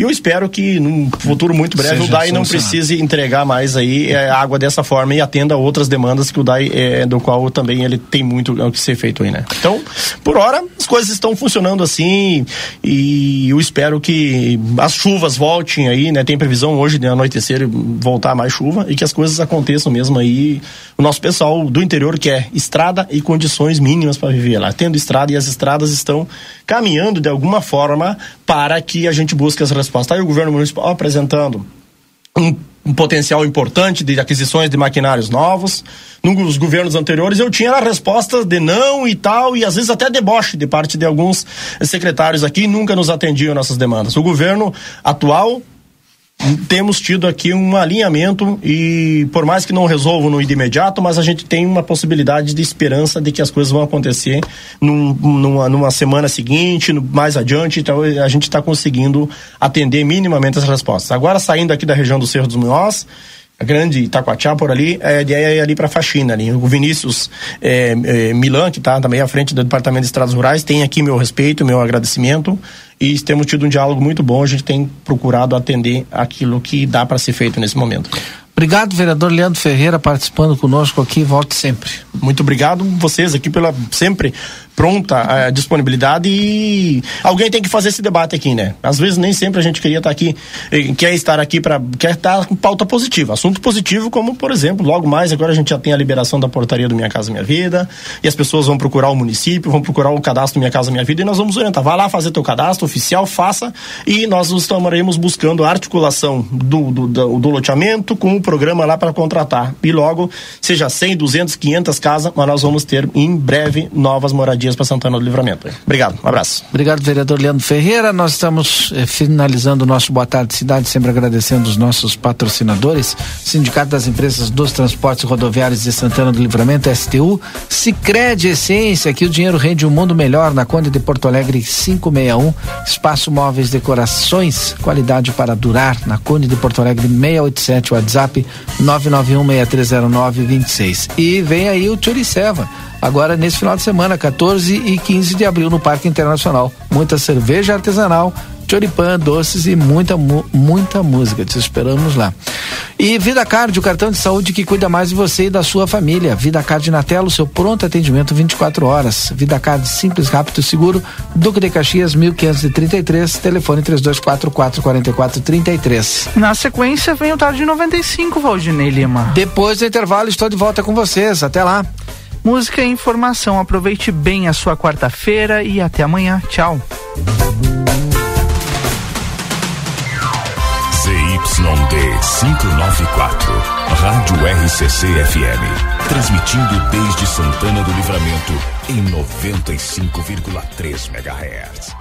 E eu espero que num futuro muito breve Seja o DAI não precise entregar mais aí é, água dessa forma e atenda outras demandas que o DAI é, do qual também ele tem muito o que ser feito aí, né? Então, por hora, as coisas estão funcionando assim e eu espero que as chuvas voltem aí, né? Tem previsão hoje de anoitecer voltar mais chuva e que as coisas aconteçam mesmo aí. O nosso pessoal do interior quer estrada e condições mínimas para viver lá. Tendo estrada e as estradas estão caminhando de alguma forma para que a gente busque as respostas. Está aí o governo municipal apresentando um, um, potencial importante de aquisições de maquinários novos. Nos governos anteriores eu tinha a resposta de não e tal, e às vezes até deboche de parte de alguns secretários aqui, nunca nos atendiam nossas demandas. O governo atual temos tido aqui um alinhamento e por mais que não resolvam no imediato, mas a gente tem uma possibilidade de esperança de que as coisas vão acontecer num, numa, numa semana seguinte, mais adiante, então a gente está conseguindo atender minimamente as respostas. Agora saindo aqui da região do Cerro dos Munhoz, grande Itacoatiá por ali, é, é ali para faxina ali. O Vinícius é, é, Milan, que está também à frente do Departamento de Estradas Rurais, tem aqui meu respeito, meu agradecimento e temos tido um diálogo muito bom. A gente tem procurado atender aquilo que dá para ser feito nesse momento. Obrigado, vereador Leandro Ferreira, participando conosco aqui. Volte sempre. Muito obrigado vocês aqui pela sempre pronta a disponibilidade e alguém tem que fazer esse debate aqui, né? Às vezes nem sempre a gente queria estar aqui, eh, quer estar aqui para quer estar com pauta positiva, assunto positivo como, por exemplo, logo mais agora a gente já tem a liberação da portaria do Minha Casa Minha Vida e as pessoas vão procurar o município, vão procurar o cadastro Minha Casa Minha Vida e nós vamos orientar, vai lá fazer teu cadastro oficial, faça e nós estaremos buscando a articulação do, do, do, do loteamento com o programa lá para contratar e logo, seja 100, 200, 500 casas, mas nós vamos ter em breve novas moradias dias para Santana do Livramento. Obrigado, um abraço. Obrigado, vereador Leandro Ferreira. Nós estamos eh, finalizando o nosso Boa Tarde Cidade, sempre agradecendo os nossos patrocinadores, Sindicato das Empresas dos Transportes Rodoviários de Santana do Livramento, STU, Sicredi Essência, que o dinheiro rende um mundo melhor na Conde de Porto Alegre 561, Espaço Móveis Decorações, qualidade para durar na Conde de Porto Alegre 687, WhatsApp 991 6309 26. E vem aí o Turiceva agora nesse final de semana, 14 e 15 de abril, no Parque Internacional. Muita cerveja artesanal, choripan, doces e muita, muita música. Te esperamos lá. E Vida Card, o cartão de saúde que cuida mais de você e da sua família. Vida Card na tela, o seu pronto atendimento 24 horas. Vida Card simples, rápido e seguro. Duque de Caxias, 1533, telefone 3244 4433. Na sequência vem o Tarde 95, Valdinei Lima. Depois do intervalo, estou de volta com vocês. Até lá. Música e informação. Aproveite bem a sua quarta-feira e até amanhã. Tchau. ZYD 594, Rádio RCC FM. Transmitindo desde Santana do Livramento em 95,3 MHz.